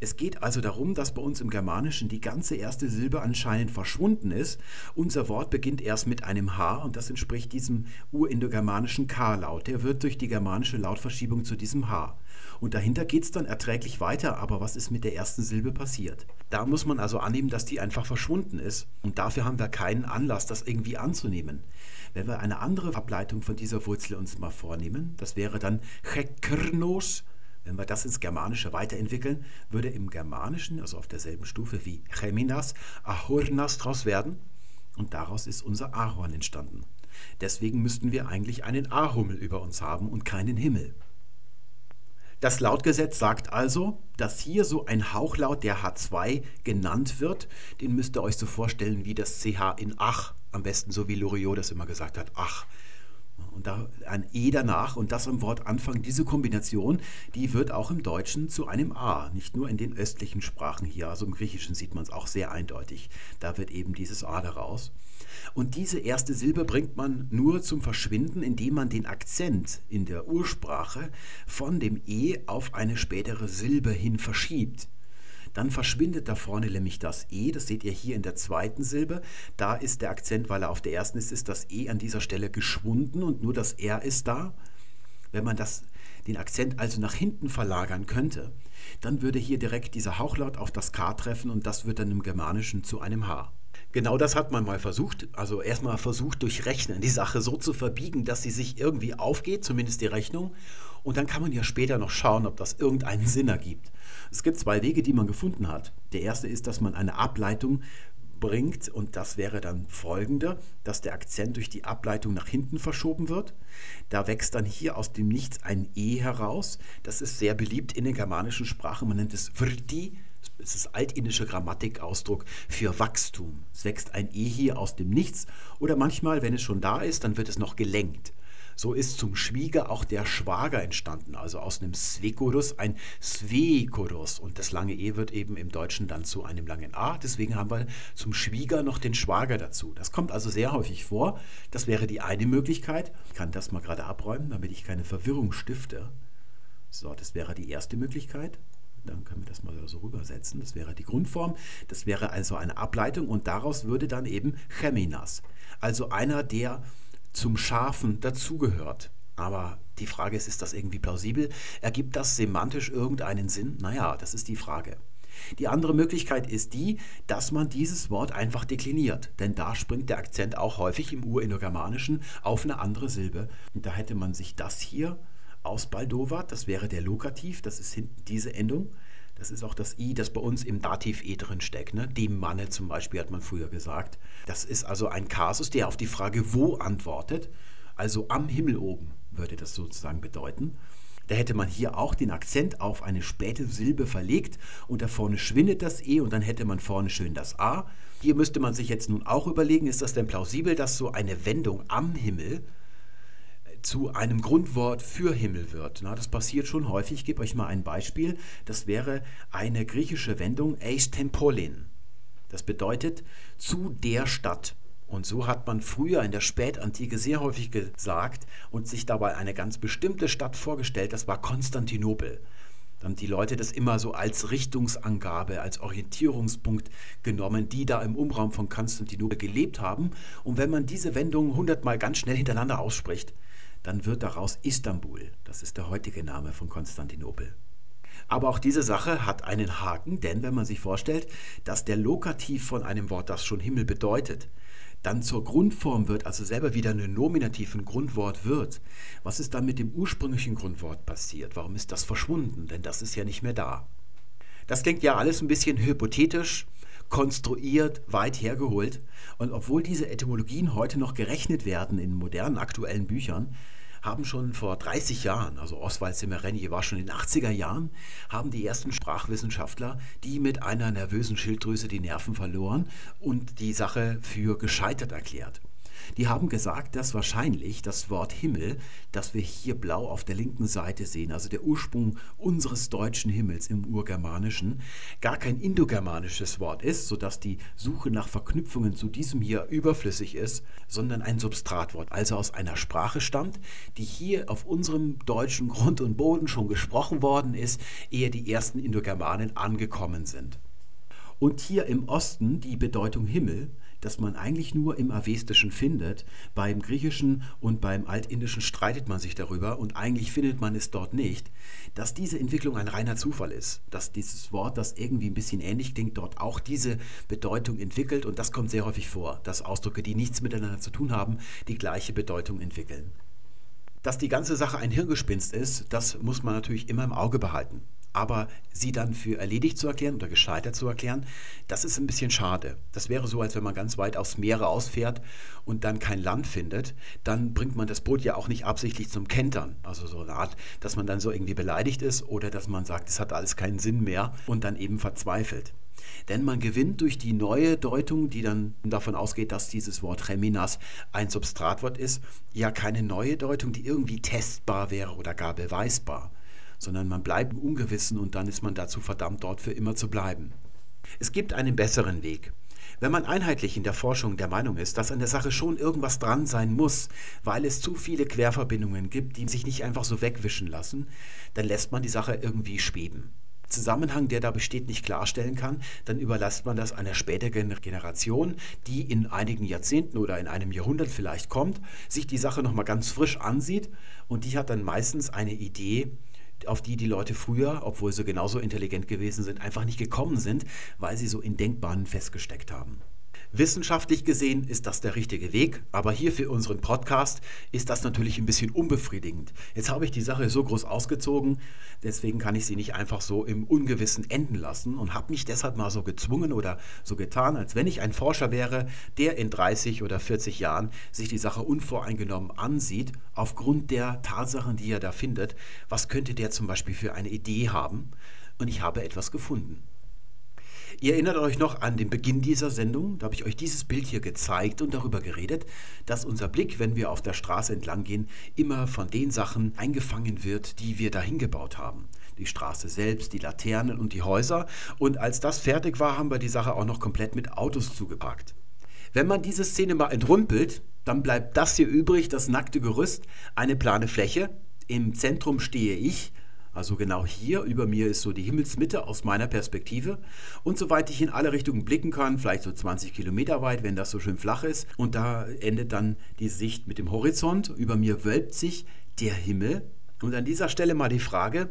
Es geht also darum, dass bei uns im Germanischen die ganze erste Silbe anscheinend verschwunden ist. Unser Wort beginnt erst mit einem H und das entspricht diesem urindogermanischen K-Laut. Der wird durch die germanische Lautverschiebung zu diesem H. Und dahinter geht es dann erträglich weiter, aber was ist mit der ersten Silbe passiert? Da muss man also annehmen, dass die einfach verschwunden ist und dafür haben wir keinen Anlass, das irgendwie anzunehmen. Wenn wir eine andere Ableitung von dieser Wurzel uns mal vornehmen, das wäre dann Chekrnos. Wenn wir das ins Germanische weiterentwickeln, würde im Germanischen, also auf derselben Stufe wie Cheminas, Ahornas draus werden. Und daraus ist unser Ahorn entstanden. Deswegen müssten wir eigentlich einen Ahummel über uns haben und keinen Himmel. Das Lautgesetz sagt also, dass hier so ein Hauchlaut der H2 genannt wird. Den müsst ihr euch so vorstellen wie das CH in Ach am besten so wie Loriot das immer gesagt hat, ach. Und da ein E danach und das am Wort Anfang, diese Kombination, die wird auch im Deutschen zu einem A, nicht nur in den östlichen Sprachen hier, also im Griechischen sieht man es auch sehr eindeutig. Da wird eben dieses A daraus. Und diese erste Silbe bringt man nur zum Verschwinden, indem man den Akzent in der Ursprache von dem E auf eine spätere Silbe hin verschiebt dann verschwindet da vorne nämlich das E, das seht ihr hier in der zweiten Silbe. Da ist der Akzent, weil er auf der ersten ist, ist das E an dieser Stelle geschwunden und nur das R ist da. Wenn man das, den Akzent also nach hinten verlagern könnte, dann würde hier direkt dieser Hauchlaut auf das K treffen und das wird dann im Germanischen zu einem H. Genau das hat man mal versucht. Also erstmal versucht durch Rechnen die Sache so zu verbiegen, dass sie sich irgendwie aufgeht, zumindest die Rechnung. Und dann kann man ja später noch schauen, ob das irgendeinen Sinn ergibt. Es gibt zwei Wege, die man gefunden hat. Der erste ist, dass man eine Ableitung bringt und das wäre dann folgende, dass der Akzent durch die Ableitung nach hinten verschoben wird. Da wächst dann hier aus dem Nichts ein E heraus. Das ist sehr beliebt in den germanischen Sprachen. Man nennt es Vrti. Es ist altindischer Grammatikausdruck für Wachstum. Es wächst ein E hier aus dem Nichts oder manchmal, wenn es schon da ist, dann wird es noch gelenkt. So ist zum Schwieger auch der Schwager entstanden, also aus einem Svekorus ein Svekorus. Und das lange E wird eben im Deutschen dann zu einem langen A. Deswegen haben wir zum Schwieger noch den Schwager dazu. Das kommt also sehr häufig vor. Das wäre die eine Möglichkeit. Ich kann das mal gerade abräumen, damit ich keine Verwirrung stifte. So, das wäre die erste Möglichkeit. Dann können wir das mal so rübersetzen. Das wäre die Grundform. Das wäre also eine Ableitung und daraus würde dann eben Cheminas. Also einer, der zum Scharfen dazugehört. Aber die Frage ist, ist das irgendwie plausibel? Ergibt das semantisch irgendeinen Sinn? Naja, das ist die Frage. Die andere Möglichkeit ist die, dass man dieses Wort einfach dekliniert, denn da springt der Akzent auch häufig im Urindogermanischen auf eine andere Silbe. Und da hätte man sich das hier ausbaldowert, das wäre der Lokativ, das ist hinten diese Endung. Das ist auch das I, das bei uns im Dativ E drin steckt. Ne? Dem Manne zum Beispiel hat man früher gesagt. Das ist also ein Kasus, der auf die Frage wo antwortet. Also am Himmel oben würde das sozusagen bedeuten. Da hätte man hier auch den Akzent auf eine späte Silbe verlegt und da vorne schwindet das E und dann hätte man vorne schön das A. Hier müsste man sich jetzt nun auch überlegen, ist das denn plausibel, dass so eine Wendung am Himmel zu einem Grundwort für Himmel wird. Na, das passiert schon häufig. Ich gebe euch mal ein Beispiel. Das wäre eine griechische Wendung eis tempolin. Das bedeutet zu der Stadt. Und so hat man früher in der Spätantike sehr häufig gesagt und sich dabei eine ganz bestimmte Stadt vorgestellt, das war Konstantinopel. Dann haben die Leute das immer so als Richtungsangabe, als Orientierungspunkt genommen, die da im Umraum von Konstantinopel gelebt haben. Und wenn man diese Wendung hundertmal ganz schnell hintereinander ausspricht, dann wird daraus Istanbul. Das ist der heutige Name von Konstantinopel. Aber auch diese Sache hat einen Haken, denn wenn man sich vorstellt, dass der Lokativ von einem Wort, das schon Himmel bedeutet, dann zur Grundform wird, also selber wieder ein Nominativ, ein Grundwort wird, was ist dann mit dem ursprünglichen Grundwort passiert? Warum ist das verschwunden? Denn das ist ja nicht mehr da. Das klingt ja alles ein bisschen hypothetisch, konstruiert, weit hergeholt. Und obwohl diese Etymologien heute noch gerechnet werden in modernen aktuellen Büchern, haben schon vor 30 Jahren, also Oswald Semereni war schon in den 80er Jahren, haben die ersten Sprachwissenschaftler, die mit einer nervösen Schilddrüse die Nerven verloren und die Sache für gescheitert erklärt. Die haben gesagt, dass wahrscheinlich das Wort Himmel, das wir hier blau auf der linken Seite sehen, also der Ursprung unseres deutschen Himmels im Urgermanischen, gar kein indogermanisches Wort ist, sodass die Suche nach Verknüpfungen zu diesem hier überflüssig ist, sondern ein Substratwort, also aus einer Sprache stammt, die hier auf unserem deutschen Grund und Boden schon gesprochen worden ist, ehe die ersten Indogermanen angekommen sind. Und hier im Osten die Bedeutung Himmel das man eigentlich nur im Avestischen findet. Beim Griechischen und beim Altindischen streitet man sich darüber und eigentlich findet man es dort nicht, dass diese Entwicklung ein reiner Zufall ist, dass dieses Wort, das irgendwie ein bisschen ähnlich klingt, dort auch diese Bedeutung entwickelt und das kommt sehr häufig vor, dass Ausdrücke, die nichts miteinander zu tun haben, die gleiche Bedeutung entwickeln. Dass die ganze Sache ein Hirngespinst ist, das muss man natürlich immer im Auge behalten aber sie dann für erledigt zu erklären oder gescheitert zu erklären, das ist ein bisschen schade. Das wäre so, als wenn man ganz weit aufs Meer ausfährt und dann kein Land findet, dann bringt man das Boot ja auch nicht absichtlich zum Kentern. Also so eine Art, dass man dann so irgendwie beleidigt ist oder dass man sagt, es hat alles keinen Sinn mehr und dann eben verzweifelt. Denn man gewinnt durch die neue Deutung, die dann davon ausgeht, dass dieses Wort Cheminas ein Substratwort ist, ja keine neue Deutung, die irgendwie testbar wäre oder gar beweisbar sondern man bleibt im Ungewissen und dann ist man dazu verdammt, dort für immer zu bleiben. Es gibt einen besseren Weg. Wenn man einheitlich in der Forschung der Meinung ist, dass an der Sache schon irgendwas dran sein muss, weil es zu viele Querverbindungen gibt, die sich nicht einfach so wegwischen lassen, dann lässt man die Sache irgendwie schweben. Zusammenhang, der da besteht, nicht klarstellen kann, dann überlässt man das einer späteren Generation, die in einigen Jahrzehnten oder in einem Jahrhundert vielleicht kommt, sich die Sache nochmal ganz frisch ansieht und die hat dann meistens eine Idee, auf die die Leute früher, obwohl sie genauso intelligent gewesen sind, einfach nicht gekommen sind, weil sie so in Denkbahnen festgesteckt haben. Wissenschaftlich gesehen ist das der richtige Weg, aber hier für unseren Podcast ist das natürlich ein bisschen unbefriedigend. Jetzt habe ich die Sache so groß ausgezogen, deswegen kann ich sie nicht einfach so im Ungewissen enden lassen und habe mich deshalb mal so gezwungen oder so getan, als wenn ich ein Forscher wäre, der in 30 oder 40 Jahren sich die Sache unvoreingenommen ansieht, aufgrund der Tatsachen, die er da findet. Was könnte der zum Beispiel für eine Idee haben? Und ich habe etwas gefunden. Ihr erinnert euch noch an den Beginn dieser Sendung, da habe ich euch dieses Bild hier gezeigt und darüber geredet, dass unser Blick, wenn wir auf der Straße entlang gehen, immer von den Sachen eingefangen wird, die wir dahin gebaut haben. Die Straße selbst, die Laternen und die Häuser. Und als das fertig war, haben wir die Sache auch noch komplett mit Autos zugepackt. Wenn man diese Szene mal entrümpelt, dann bleibt das hier übrig, das nackte Gerüst, eine plane Fläche. Im Zentrum stehe ich Also genau hier über mir ist so die Himmelsmitte aus meiner Perspektive. Und soweit ich in alle Richtungen blicken kann, vielleicht so 20 Kilometer weit, wenn das so schön flach ist. Und da endet dann die Sicht mit dem Horizont. Über mir wölbt sich der Himmel. Und an dieser Stelle mal die Frage,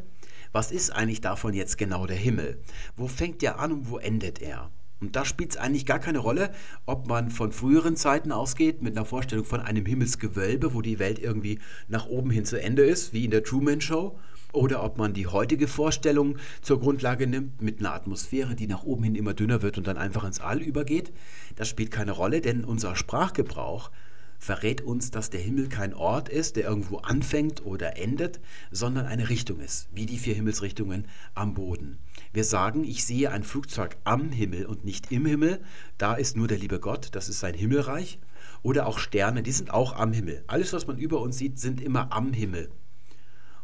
was ist eigentlich davon jetzt genau der Himmel? Wo fängt der an und wo endet er? Und da spielt es eigentlich gar keine Rolle, ob man von früheren Zeiten ausgeht, mit einer Vorstellung von einem Himmelsgewölbe, wo die Welt irgendwie nach oben hin zu Ende ist, wie in der Truman Show, oder ob man die heutige Vorstellung zur Grundlage nimmt, mit einer Atmosphäre, die nach oben hin immer dünner wird und dann einfach ins All übergeht. Das spielt keine Rolle, denn unser Sprachgebrauch verrät uns, dass der Himmel kein Ort ist, der irgendwo anfängt oder endet, sondern eine Richtung ist, wie die vier Himmelsrichtungen am Boden. Wir sagen, ich sehe ein Flugzeug am Himmel und nicht im Himmel, da ist nur der liebe Gott, das ist sein Himmelreich. Oder auch Sterne, die sind auch am Himmel. Alles, was man über uns sieht, sind immer am Himmel.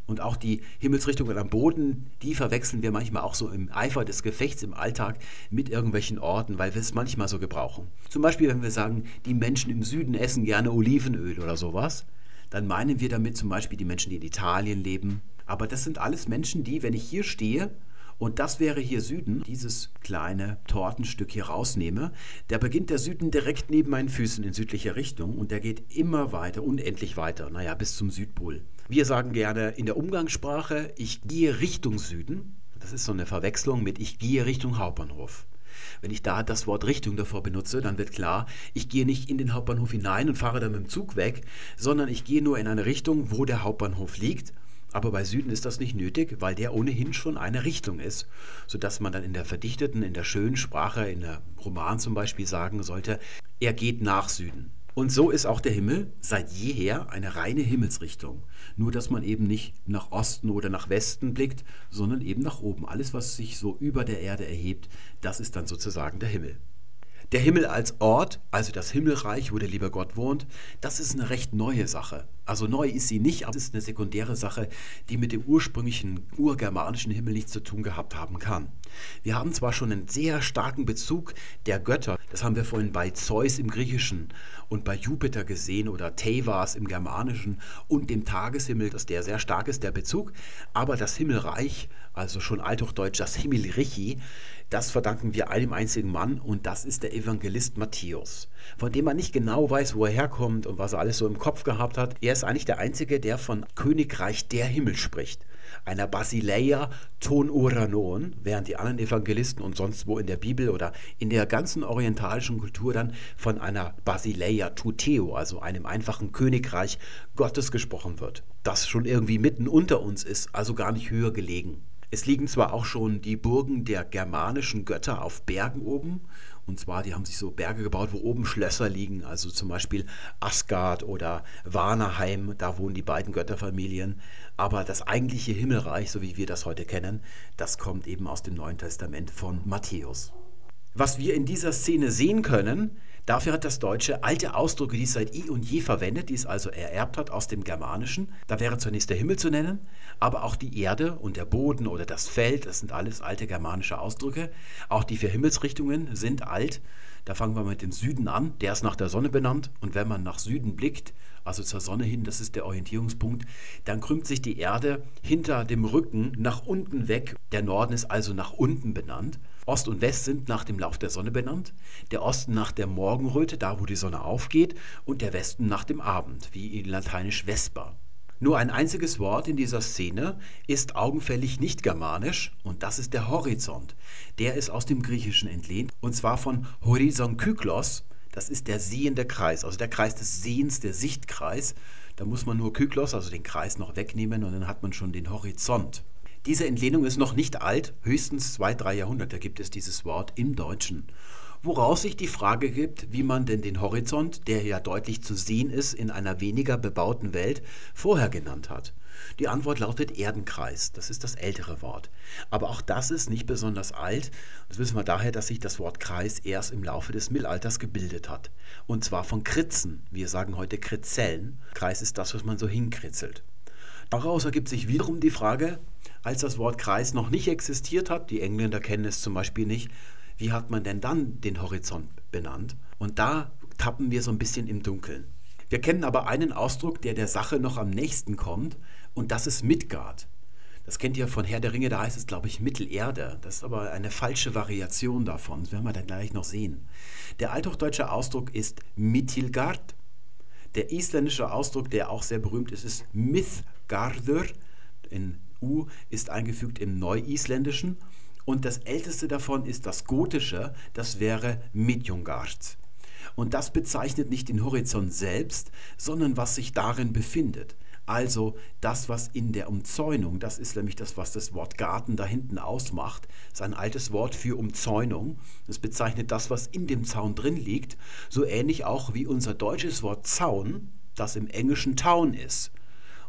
Und auch die Himmelsrichtungen am Boden, die verwechseln wir manchmal auch so im Eifer des Gefechts im Alltag mit irgendwelchen Orten, weil wir es manchmal so gebrauchen. Zum Beispiel, wenn wir sagen, die Menschen im Süden essen gerne Olivenöl oder sowas, dann meinen wir damit zum Beispiel die Menschen, die in Italien leben. Aber das sind alles Menschen, die, wenn ich hier stehe und das wäre hier Süden, dieses kleine Tortenstück hier rausnehme, da beginnt der Süden direkt neben meinen Füßen in südlicher Richtung und der geht immer weiter, unendlich weiter, naja, bis zum Südpol. Wir sagen gerne in der Umgangssprache, ich gehe Richtung Süden. Das ist so eine Verwechslung mit ich gehe Richtung Hauptbahnhof. Wenn ich da das Wort Richtung davor benutze, dann wird klar, ich gehe nicht in den Hauptbahnhof hinein und fahre dann mit dem Zug weg, sondern ich gehe nur in eine Richtung, wo der Hauptbahnhof liegt. Aber bei Süden ist das nicht nötig, weil der ohnehin schon eine Richtung ist, sodass man dann in der verdichteten, in der schönen Sprache, in der Roman zum Beispiel sagen sollte, er geht nach Süden. Und so ist auch der Himmel seit jeher eine reine Himmelsrichtung. Nur dass man eben nicht nach Osten oder nach Westen blickt, sondern eben nach oben. Alles, was sich so über der Erde erhebt, das ist dann sozusagen der Himmel. Der Himmel als Ort, also das Himmelreich, wo der liebe Gott wohnt, das ist eine recht neue Sache. Also neu ist sie nicht, aber es ist eine sekundäre Sache, die mit dem ursprünglichen urgermanischen Himmel nichts zu tun gehabt haben kann. Wir haben zwar schon einen sehr starken Bezug der Götter, das haben wir vorhin bei Zeus im Griechischen und bei Jupiter gesehen oder Tevas im Germanischen und dem Tageshimmel, dass der sehr stark ist, der Bezug, aber das Himmelreich, also schon althochdeutsch das Himmelrichi, das verdanken wir einem einzigen Mann und das ist der Evangelist Matthäus, von dem man nicht genau weiß, wo er herkommt und was er alles so im Kopf gehabt hat. Er ist eigentlich der Einzige, der von Königreich der Himmel spricht einer Basileia ton Uranon, während die anderen Evangelisten und sonst wo in der Bibel oder in der ganzen orientalischen Kultur dann von einer Basileia tuteo, also einem einfachen Königreich Gottes gesprochen wird, das schon irgendwie mitten unter uns ist, also gar nicht höher gelegen. Es liegen zwar auch schon die Burgen der germanischen Götter auf Bergen oben, und zwar, die haben sich so Berge gebaut, wo oben Schlösser liegen, also zum Beispiel Asgard oder Vanaheim, da wohnen die beiden Götterfamilien. Aber das eigentliche Himmelreich, so wie wir das heute kennen, das kommt eben aus dem Neuen Testament von Matthäus. Was wir in dieser Szene sehen können, Dafür hat das Deutsche alte Ausdrücke, die es seit eh und je verwendet, die es also ererbt hat aus dem Germanischen. Da wäre zunächst der Himmel zu nennen, aber auch die Erde und der Boden oder das Feld, das sind alles alte germanische Ausdrücke. Auch die vier Himmelsrichtungen sind alt. Da fangen wir mit dem Süden an, der ist nach der Sonne benannt. Und wenn man nach Süden blickt, also zur Sonne hin, das ist der Orientierungspunkt, dann krümmt sich die Erde hinter dem Rücken nach unten weg. Der Norden ist also nach unten benannt. Ost und West sind nach dem Lauf der Sonne benannt. Der Osten nach der Morgenröte, da wo die Sonne aufgeht, und der Westen nach dem Abend, wie in Lateinisch Vesper. Nur ein einziges Wort in dieser Szene ist augenfällig nicht germanisch und das ist der Horizont. Der ist aus dem Griechischen entlehnt und zwar von Horizon Kyklos. Das ist der sehende Kreis, also der Kreis des Sehens, der Sichtkreis. Da muss man nur Kyklos, also den Kreis, noch wegnehmen und dann hat man schon den Horizont. Diese Entlehnung ist noch nicht alt, höchstens zwei, drei Jahrhunderte gibt es dieses Wort im Deutschen. Woraus sich die Frage gibt, wie man denn den Horizont, der ja deutlich zu sehen ist in einer weniger bebauten Welt, vorher genannt hat. Die Antwort lautet Erdenkreis, das ist das ältere Wort. Aber auch das ist nicht besonders alt. Das wissen wir daher, dass sich das Wort Kreis erst im Laufe des Mittelalters gebildet hat. Und zwar von Kritzen. Wir sagen heute Kritzellen. Kreis ist das, was man so hinkritzelt. Daraus ergibt sich wiederum die Frage, als das Wort Kreis noch nicht existiert hat, die Engländer kennen es zum Beispiel nicht, wie hat man denn dann den Horizont benannt? Und da tappen wir so ein bisschen im Dunkeln. Wir kennen aber einen Ausdruck, der der Sache noch am nächsten kommt, und das ist Midgard. Das kennt ihr von Herr der Ringe, da heißt es, glaube ich, Mittelerde. Das ist aber eine falsche Variation davon. Das werden wir dann gleich noch sehen. Der althochdeutsche Ausdruck ist Mittilgard. Der isländische Ausdruck, der auch sehr berühmt ist, ist Mithgarður. In U ist eingefügt im Neuisländischen. Und das älteste davon ist das gotische, das wäre Midjungard. Und das bezeichnet nicht den Horizont selbst, sondern was sich darin befindet. Also das, was in der Umzäunung, das ist nämlich das, was das Wort Garten da hinten ausmacht, ist ein altes Wort für Umzäunung. Das bezeichnet das, was in dem Zaun drin liegt, so ähnlich auch wie unser deutsches Wort Zaun, das im Englischen Town ist.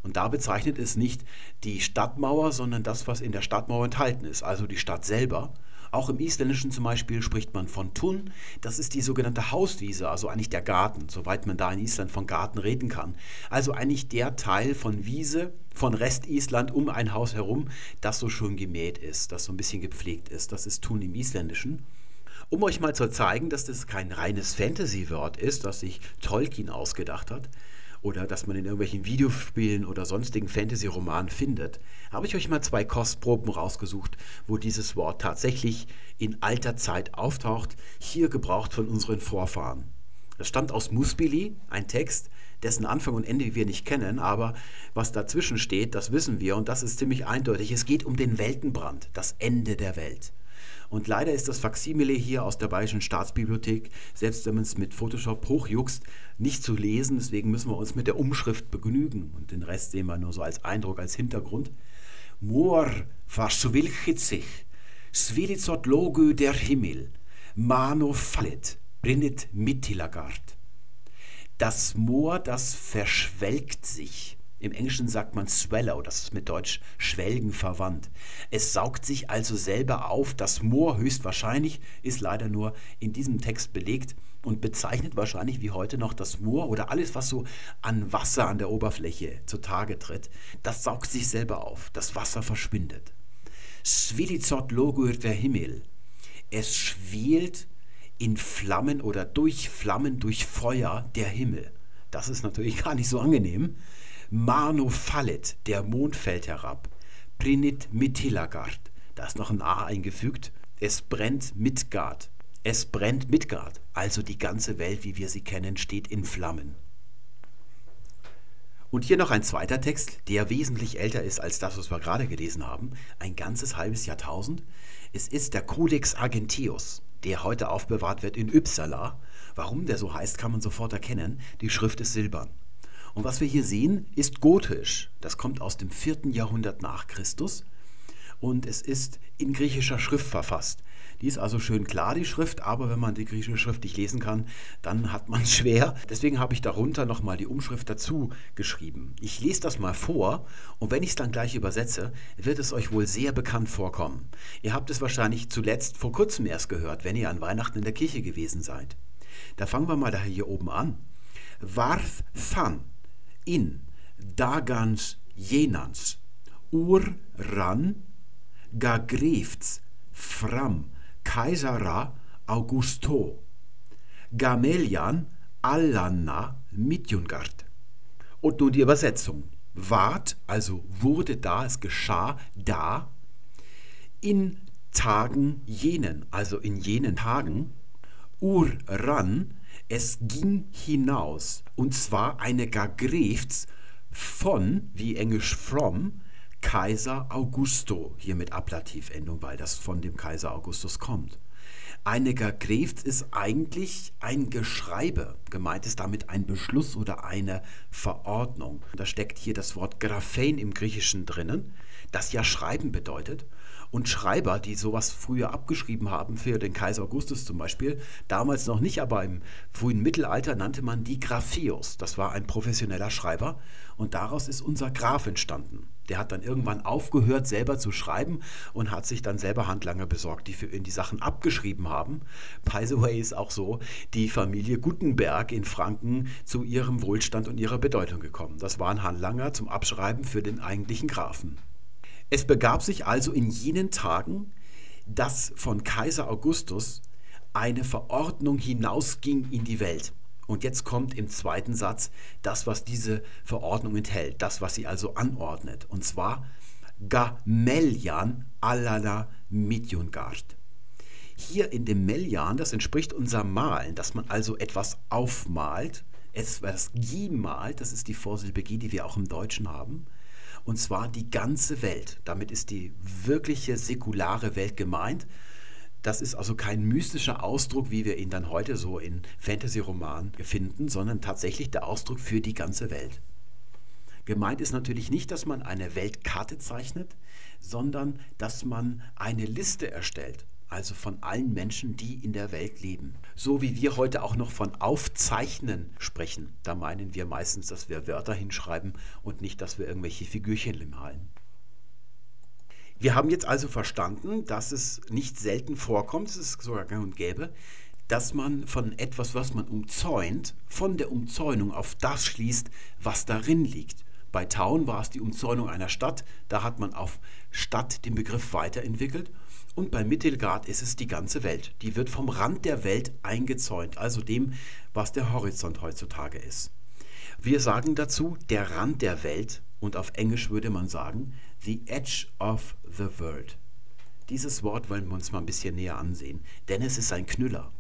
Und da bezeichnet es nicht die Stadtmauer, sondern das, was in der Stadtmauer enthalten ist, also die Stadt selber. Auch im Isländischen zum Beispiel spricht man von Tun. Das ist die sogenannte Hauswiese, also eigentlich der Garten, soweit man da in Island von Garten reden kann. Also eigentlich der Teil von Wiese, von Rest Island um ein Haus herum, das so schön gemäht ist, das so ein bisschen gepflegt ist. Das ist Tun im Isländischen. Um euch mal zu zeigen, dass das kein reines Fantasy-Wort ist, das sich Tolkien ausgedacht hat, oder das man in irgendwelchen Videospielen oder sonstigen Fantasy-Romanen findet, habe ich euch mal zwei Kostproben rausgesucht, wo dieses Wort tatsächlich in alter Zeit auftaucht, hier gebraucht von unseren Vorfahren. Das stammt aus Musbili, ein Text, dessen Anfang und Ende wir nicht kennen, aber was dazwischen steht, das wissen wir und das ist ziemlich eindeutig. Es geht um den Weltenbrand, das Ende der Welt. Und leider ist das Faksimile hier aus der Bayerischen Staatsbibliothek, selbst wenn man es mit Photoshop hochjuckst, nicht zu lesen. Deswegen müssen wir uns mit der Umschrift begnügen. Und den Rest sehen wir nur so als Eindruck, als Hintergrund. Mor sich, svilizot logö der Himmel, mano fallet, brinnet mittilagard. Das Moor, das verschwelgt sich. Im Englischen sagt man swallow, das ist mit Deutsch schwelgen verwandt. Es saugt sich also selber auf. Das Moor höchstwahrscheinlich ist leider nur in diesem Text belegt und bezeichnet wahrscheinlich wie heute noch das Moor oder alles, was so an Wasser an der Oberfläche zutage tritt. Das saugt sich selber auf. Das Wasser verschwindet. Svilizot logur der Himmel. Es schwelt in Flammen oder durch Flammen, durch Feuer der Himmel. Das ist natürlich gar nicht so angenehm. Manu fallet, der Mond fällt herab. Prinit Mittilagard, da ist noch ein A eingefügt. Es brennt Midgard. Es brennt Midgard, also die ganze Welt, wie wir sie kennen, steht in Flammen. Und hier noch ein zweiter Text, der wesentlich älter ist als das, was wir gerade gelesen haben, ein ganzes halbes Jahrtausend. Es ist der Codex Argentius, der heute aufbewahrt wird in Uppsala. Warum der so heißt, kann man sofort erkennen. Die Schrift ist silbern. Und was wir hier sehen, ist gotisch. Das kommt aus dem vierten Jahrhundert nach Christus und es ist in griechischer Schrift verfasst. Die ist also schön klar, die Schrift, aber wenn man die griechische Schrift nicht lesen kann, dann hat man es schwer. Deswegen habe ich darunter nochmal die Umschrift dazu geschrieben. Ich lese das mal vor und wenn ich es dann gleich übersetze, wird es euch wohl sehr bekannt vorkommen. Ihr habt es wahrscheinlich zuletzt vor kurzem erst gehört, wenn ihr an Weihnachten in der Kirche gewesen seid. Da fangen wir mal da hier oben an. Warth Than in dagans jenans ur ran gagrifts fram Kaisera Augusto Gamelian Allanna Midjungard. Und nun die Übersetzung. Ward, also wurde da, es geschah da, in Tagen jenen, also in jenen Tagen, ur ran, es ging hinaus, und zwar eine Gagrefts von, wie Englisch from, Kaiser Augusto, hier mit Ablativendung, weil das von dem Kaiser Augustus kommt. Eine Gagrefts ist eigentlich ein Geschreibe. Gemeint ist damit ein Beschluss oder eine Verordnung. Da steckt hier das Wort Graphein im Griechischen drinnen, das ja Schreiben bedeutet. Und Schreiber, die sowas früher abgeschrieben haben, für den Kaiser Augustus zum Beispiel, damals noch nicht, aber im frühen Mittelalter nannte man die Graphios. Das war ein professioneller Schreiber und daraus ist unser Graf entstanden. Der hat dann irgendwann aufgehört, selber zu schreiben und hat sich dann selber Handlanger besorgt, die für ihn die Sachen abgeschrieben haben. By the way ist auch so die Familie Gutenberg in Franken zu ihrem Wohlstand und ihrer Bedeutung gekommen. Das waren Handlanger zum Abschreiben für den eigentlichen Grafen. Es begab sich also in jenen Tagen, dass von Kaiser Augustus eine Verordnung hinausging in die Welt. Und jetzt kommt im zweiten Satz das, was diese Verordnung enthält, das, was sie also anordnet. Und zwar Gameljan alala Midjungard. Hier in dem Meljan, das entspricht unserem Malen, dass man also etwas aufmalt, etwas Gi malt, das ist die Vorsilbe Gi, die wir auch im Deutschen haben, und zwar die ganze Welt. Damit ist die wirkliche säkulare Welt gemeint. Das ist also kein mystischer Ausdruck, wie wir ihn dann heute so in Fantasy-Romanen finden, sondern tatsächlich der Ausdruck für die ganze Welt. Gemeint ist natürlich nicht, dass man eine Weltkarte zeichnet, sondern dass man eine Liste erstellt, also von allen Menschen, die in der Welt leben. So wie wir heute auch noch von Aufzeichnen sprechen. Da meinen wir meistens, dass wir Wörter hinschreiben und nicht, dass wir irgendwelche Figürchen malen. Wir haben jetzt also verstanden, dass es nicht selten vorkommt, es ist sogar gang und gäbe, dass man von etwas, was man umzäunt, von der Umzäunung auf das schließt, was darin liegt. Bei Town war es die Umzäunung einer Stadt, da hat man auf Stadt den Begriff weiterentwickelt. Und bei Mittelgrad ist es die ganze Welt. Die wird vom Rand der Welt eingezäunt, also dem, was der Horizont heutzutage ist. Wir sagen dazu der Rand der Welt und auf Englisch würde man sagen the edge of the world. Dieses Wort wollen wir uns mal ein bisschen näher ansehen, denn es ist ein Knüller.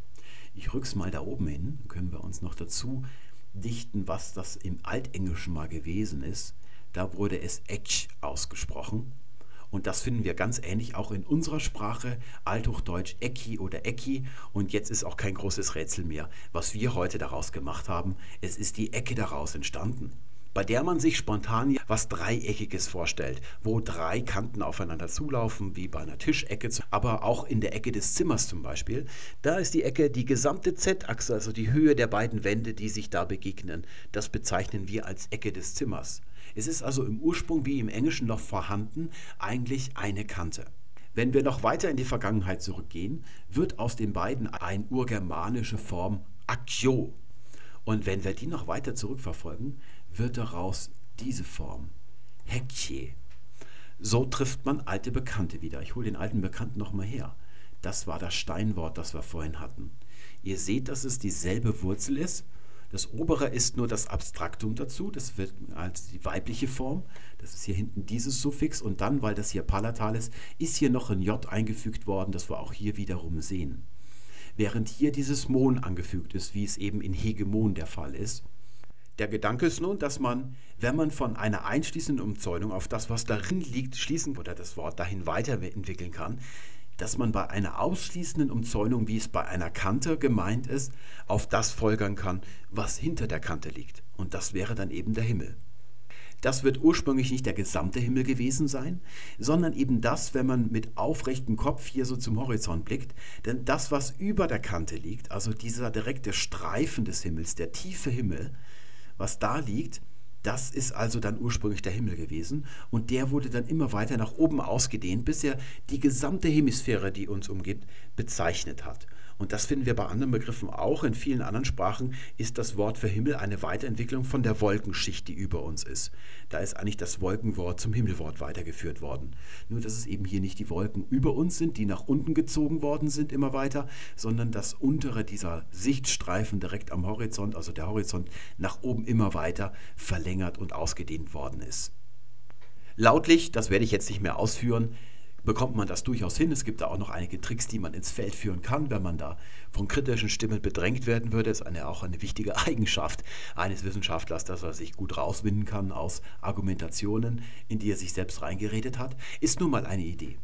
Ich rück's mal da oben hin, können wir uns noch dazu dichten, was das im Altenglischen mal gewesen ist. Da wurde es Etch ausgesprochen. Und das finden wir ganz ähnlich auch in unserer Sprache, Althochdeutsch Ecki oder Ecki. Und jetzt ist auch kein großes Rätsel mehr, was wir heute daraus gemacht haben. Es ist die Ecke daraus entstanden bei der man sich spontan was Dreieckiges vorstellt, wo drei Kanten aufeinander zulaufen, wie bei einer Tischecke, aber auch in der Ecke des Zimmers zum Beispiel. Da ist die Ecke die gesamte Z-Achse, also die Höhe der beiden Wände, die sich da begegnen. Das bezeichnen wir als Ecke des Zimmers. Es ist also im Ursprung wie im Englischen noch vorhanden, eigentlich eine Kante. Wenn wir noch weiter in die Vergangenheit zurückgehen, wird aus den beiden eine urgermanische Form Akio. Und wenn wir die noch weiter zurückverfolgen, wird daraus diese Form. Hekje. So trifft man alte Bekannte wieder. Ich hole den alten Bekannten nochmal her. Das war das Steinwort, das wir vorhin hatten. Ihr seht, dass es dieselbe Wurzel ist. Das obere ist nur das Abstraktum dazu, das wird als die weibliche Form. Das ist hier hinten dieses Suffix und dann, weil das hier palatal ist, ist hier noch ein J eingefügt worden, das wir auch hier wiederum sehen. Während hier dieses Mon angefügt ist, wie es eben in Hegemon der Fall ist. Der Gedanke ist nun, dass man, wenn man von einer einschließenden Umzäunung auf das, was darin liegt, schließen oder das Wort dahin weiterentwickeln kann, dass man bei einer ausschließenden Umzäunung, wie es bei einer Kante gemeint ist, auf das folgern kann, was hinter der Kante liegt. Und das wäre dann eben der Himmel. Das wird ursprünglich nicht der gesamte Himmel gewesen sein, sondern eben das, wenn man mit aufrechtem Kopf hier so zum Horizont blickt. Denn das, was über der Kante liegt, also dieser direkte Streifen des Himmels, der tiefe Himmel, was da liegt, das ist also dann ursprünglich der Himmel gewesen und der wurde dann immer weiter nach oben ausgedehnt, bis er die gesamte Hemisphäre, die uns umgibt, bezeichnet hat. Und das finden wir bei anderen Begriffen auch. In vielen anderen Sprachen ist das Wort für Himmel eine Weiterentwicklung von der Wolkenschicht, die über uns ist. Da ist eigentlich das Wolkenwort zum Himmelwort weitergeführt worden. Nur, dass es eben hier nicht die Wolken über uns sind, die nach unten gezogen worden sind, immer weiter, sondern das untere dieser Sichtstreifen direkt am Horizont, also der Horizont nach oben immer weiter verlängert und ausgedehnt worden ist. Lautlich, das werde ich jetzt nicht mehr ausführen, bekommt man das durchaus hin. Es gibt da auch noch einige Tricks, die man ins Feld führen kann, wenn man da von kritischen Stimmen bedrängt werden würde. Das ist eine, auch eine wichtige Eigenschaft eines Wissenschaftlers, dass er sich gut rauswinden kann aus Argumentationen, in die er sich selbst reingeredet hat. Ist nun mal eine Idee.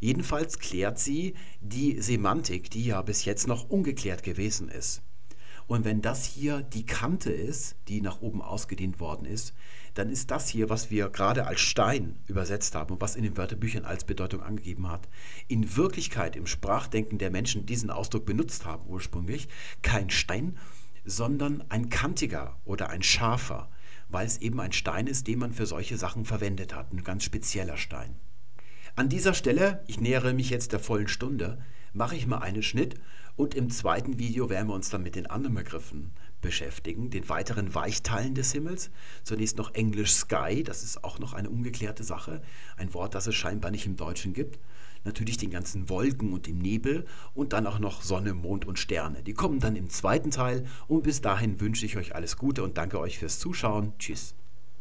Jedenfalls klärt sie die Semantik, die ja bis jetzt noch ungeklärt gewesen ist. Und wenn das hier die Kante ist, die nach oben ausgedehnt worden ist, dann ist das hier, was wir gerade als Stein übersetzt haben und was in den Wörterbüchern als Bedeutung angegeben hat, in Wirklichkeit im Sprachdenken der Menschen diesen Ausdruck benutzt haben ursprünglich, kein Stein, sondern ein kantiger oder ein scharfer, weil es eben ein Stein ist, den man für solche Sachen verwendet hat, ein ganz spezieller Stein. An dieser Stelle, ich nähere mich jetzt der vollen Stunde, mache ich mal einen Schnitt und im zweiten Video werden wir uns dann mit den anderen Begriffen beschäftigen, den weiteren Weichteilen des Himmels. Zunächst noch Englisch Sky, das ist auch noch eine ungeklärte Sache, ein Wort, das es scheinbar nicht im Deutschen gibt. Natürlich den ganzen Wolken und dem Nebel und dann auch noch Sonne, Mond und Sterne. Die kommen dann im zweiten Teil und bis dahin wünsche ich euch alles Gute und danke euch fürs Zuschauen. Tschüss.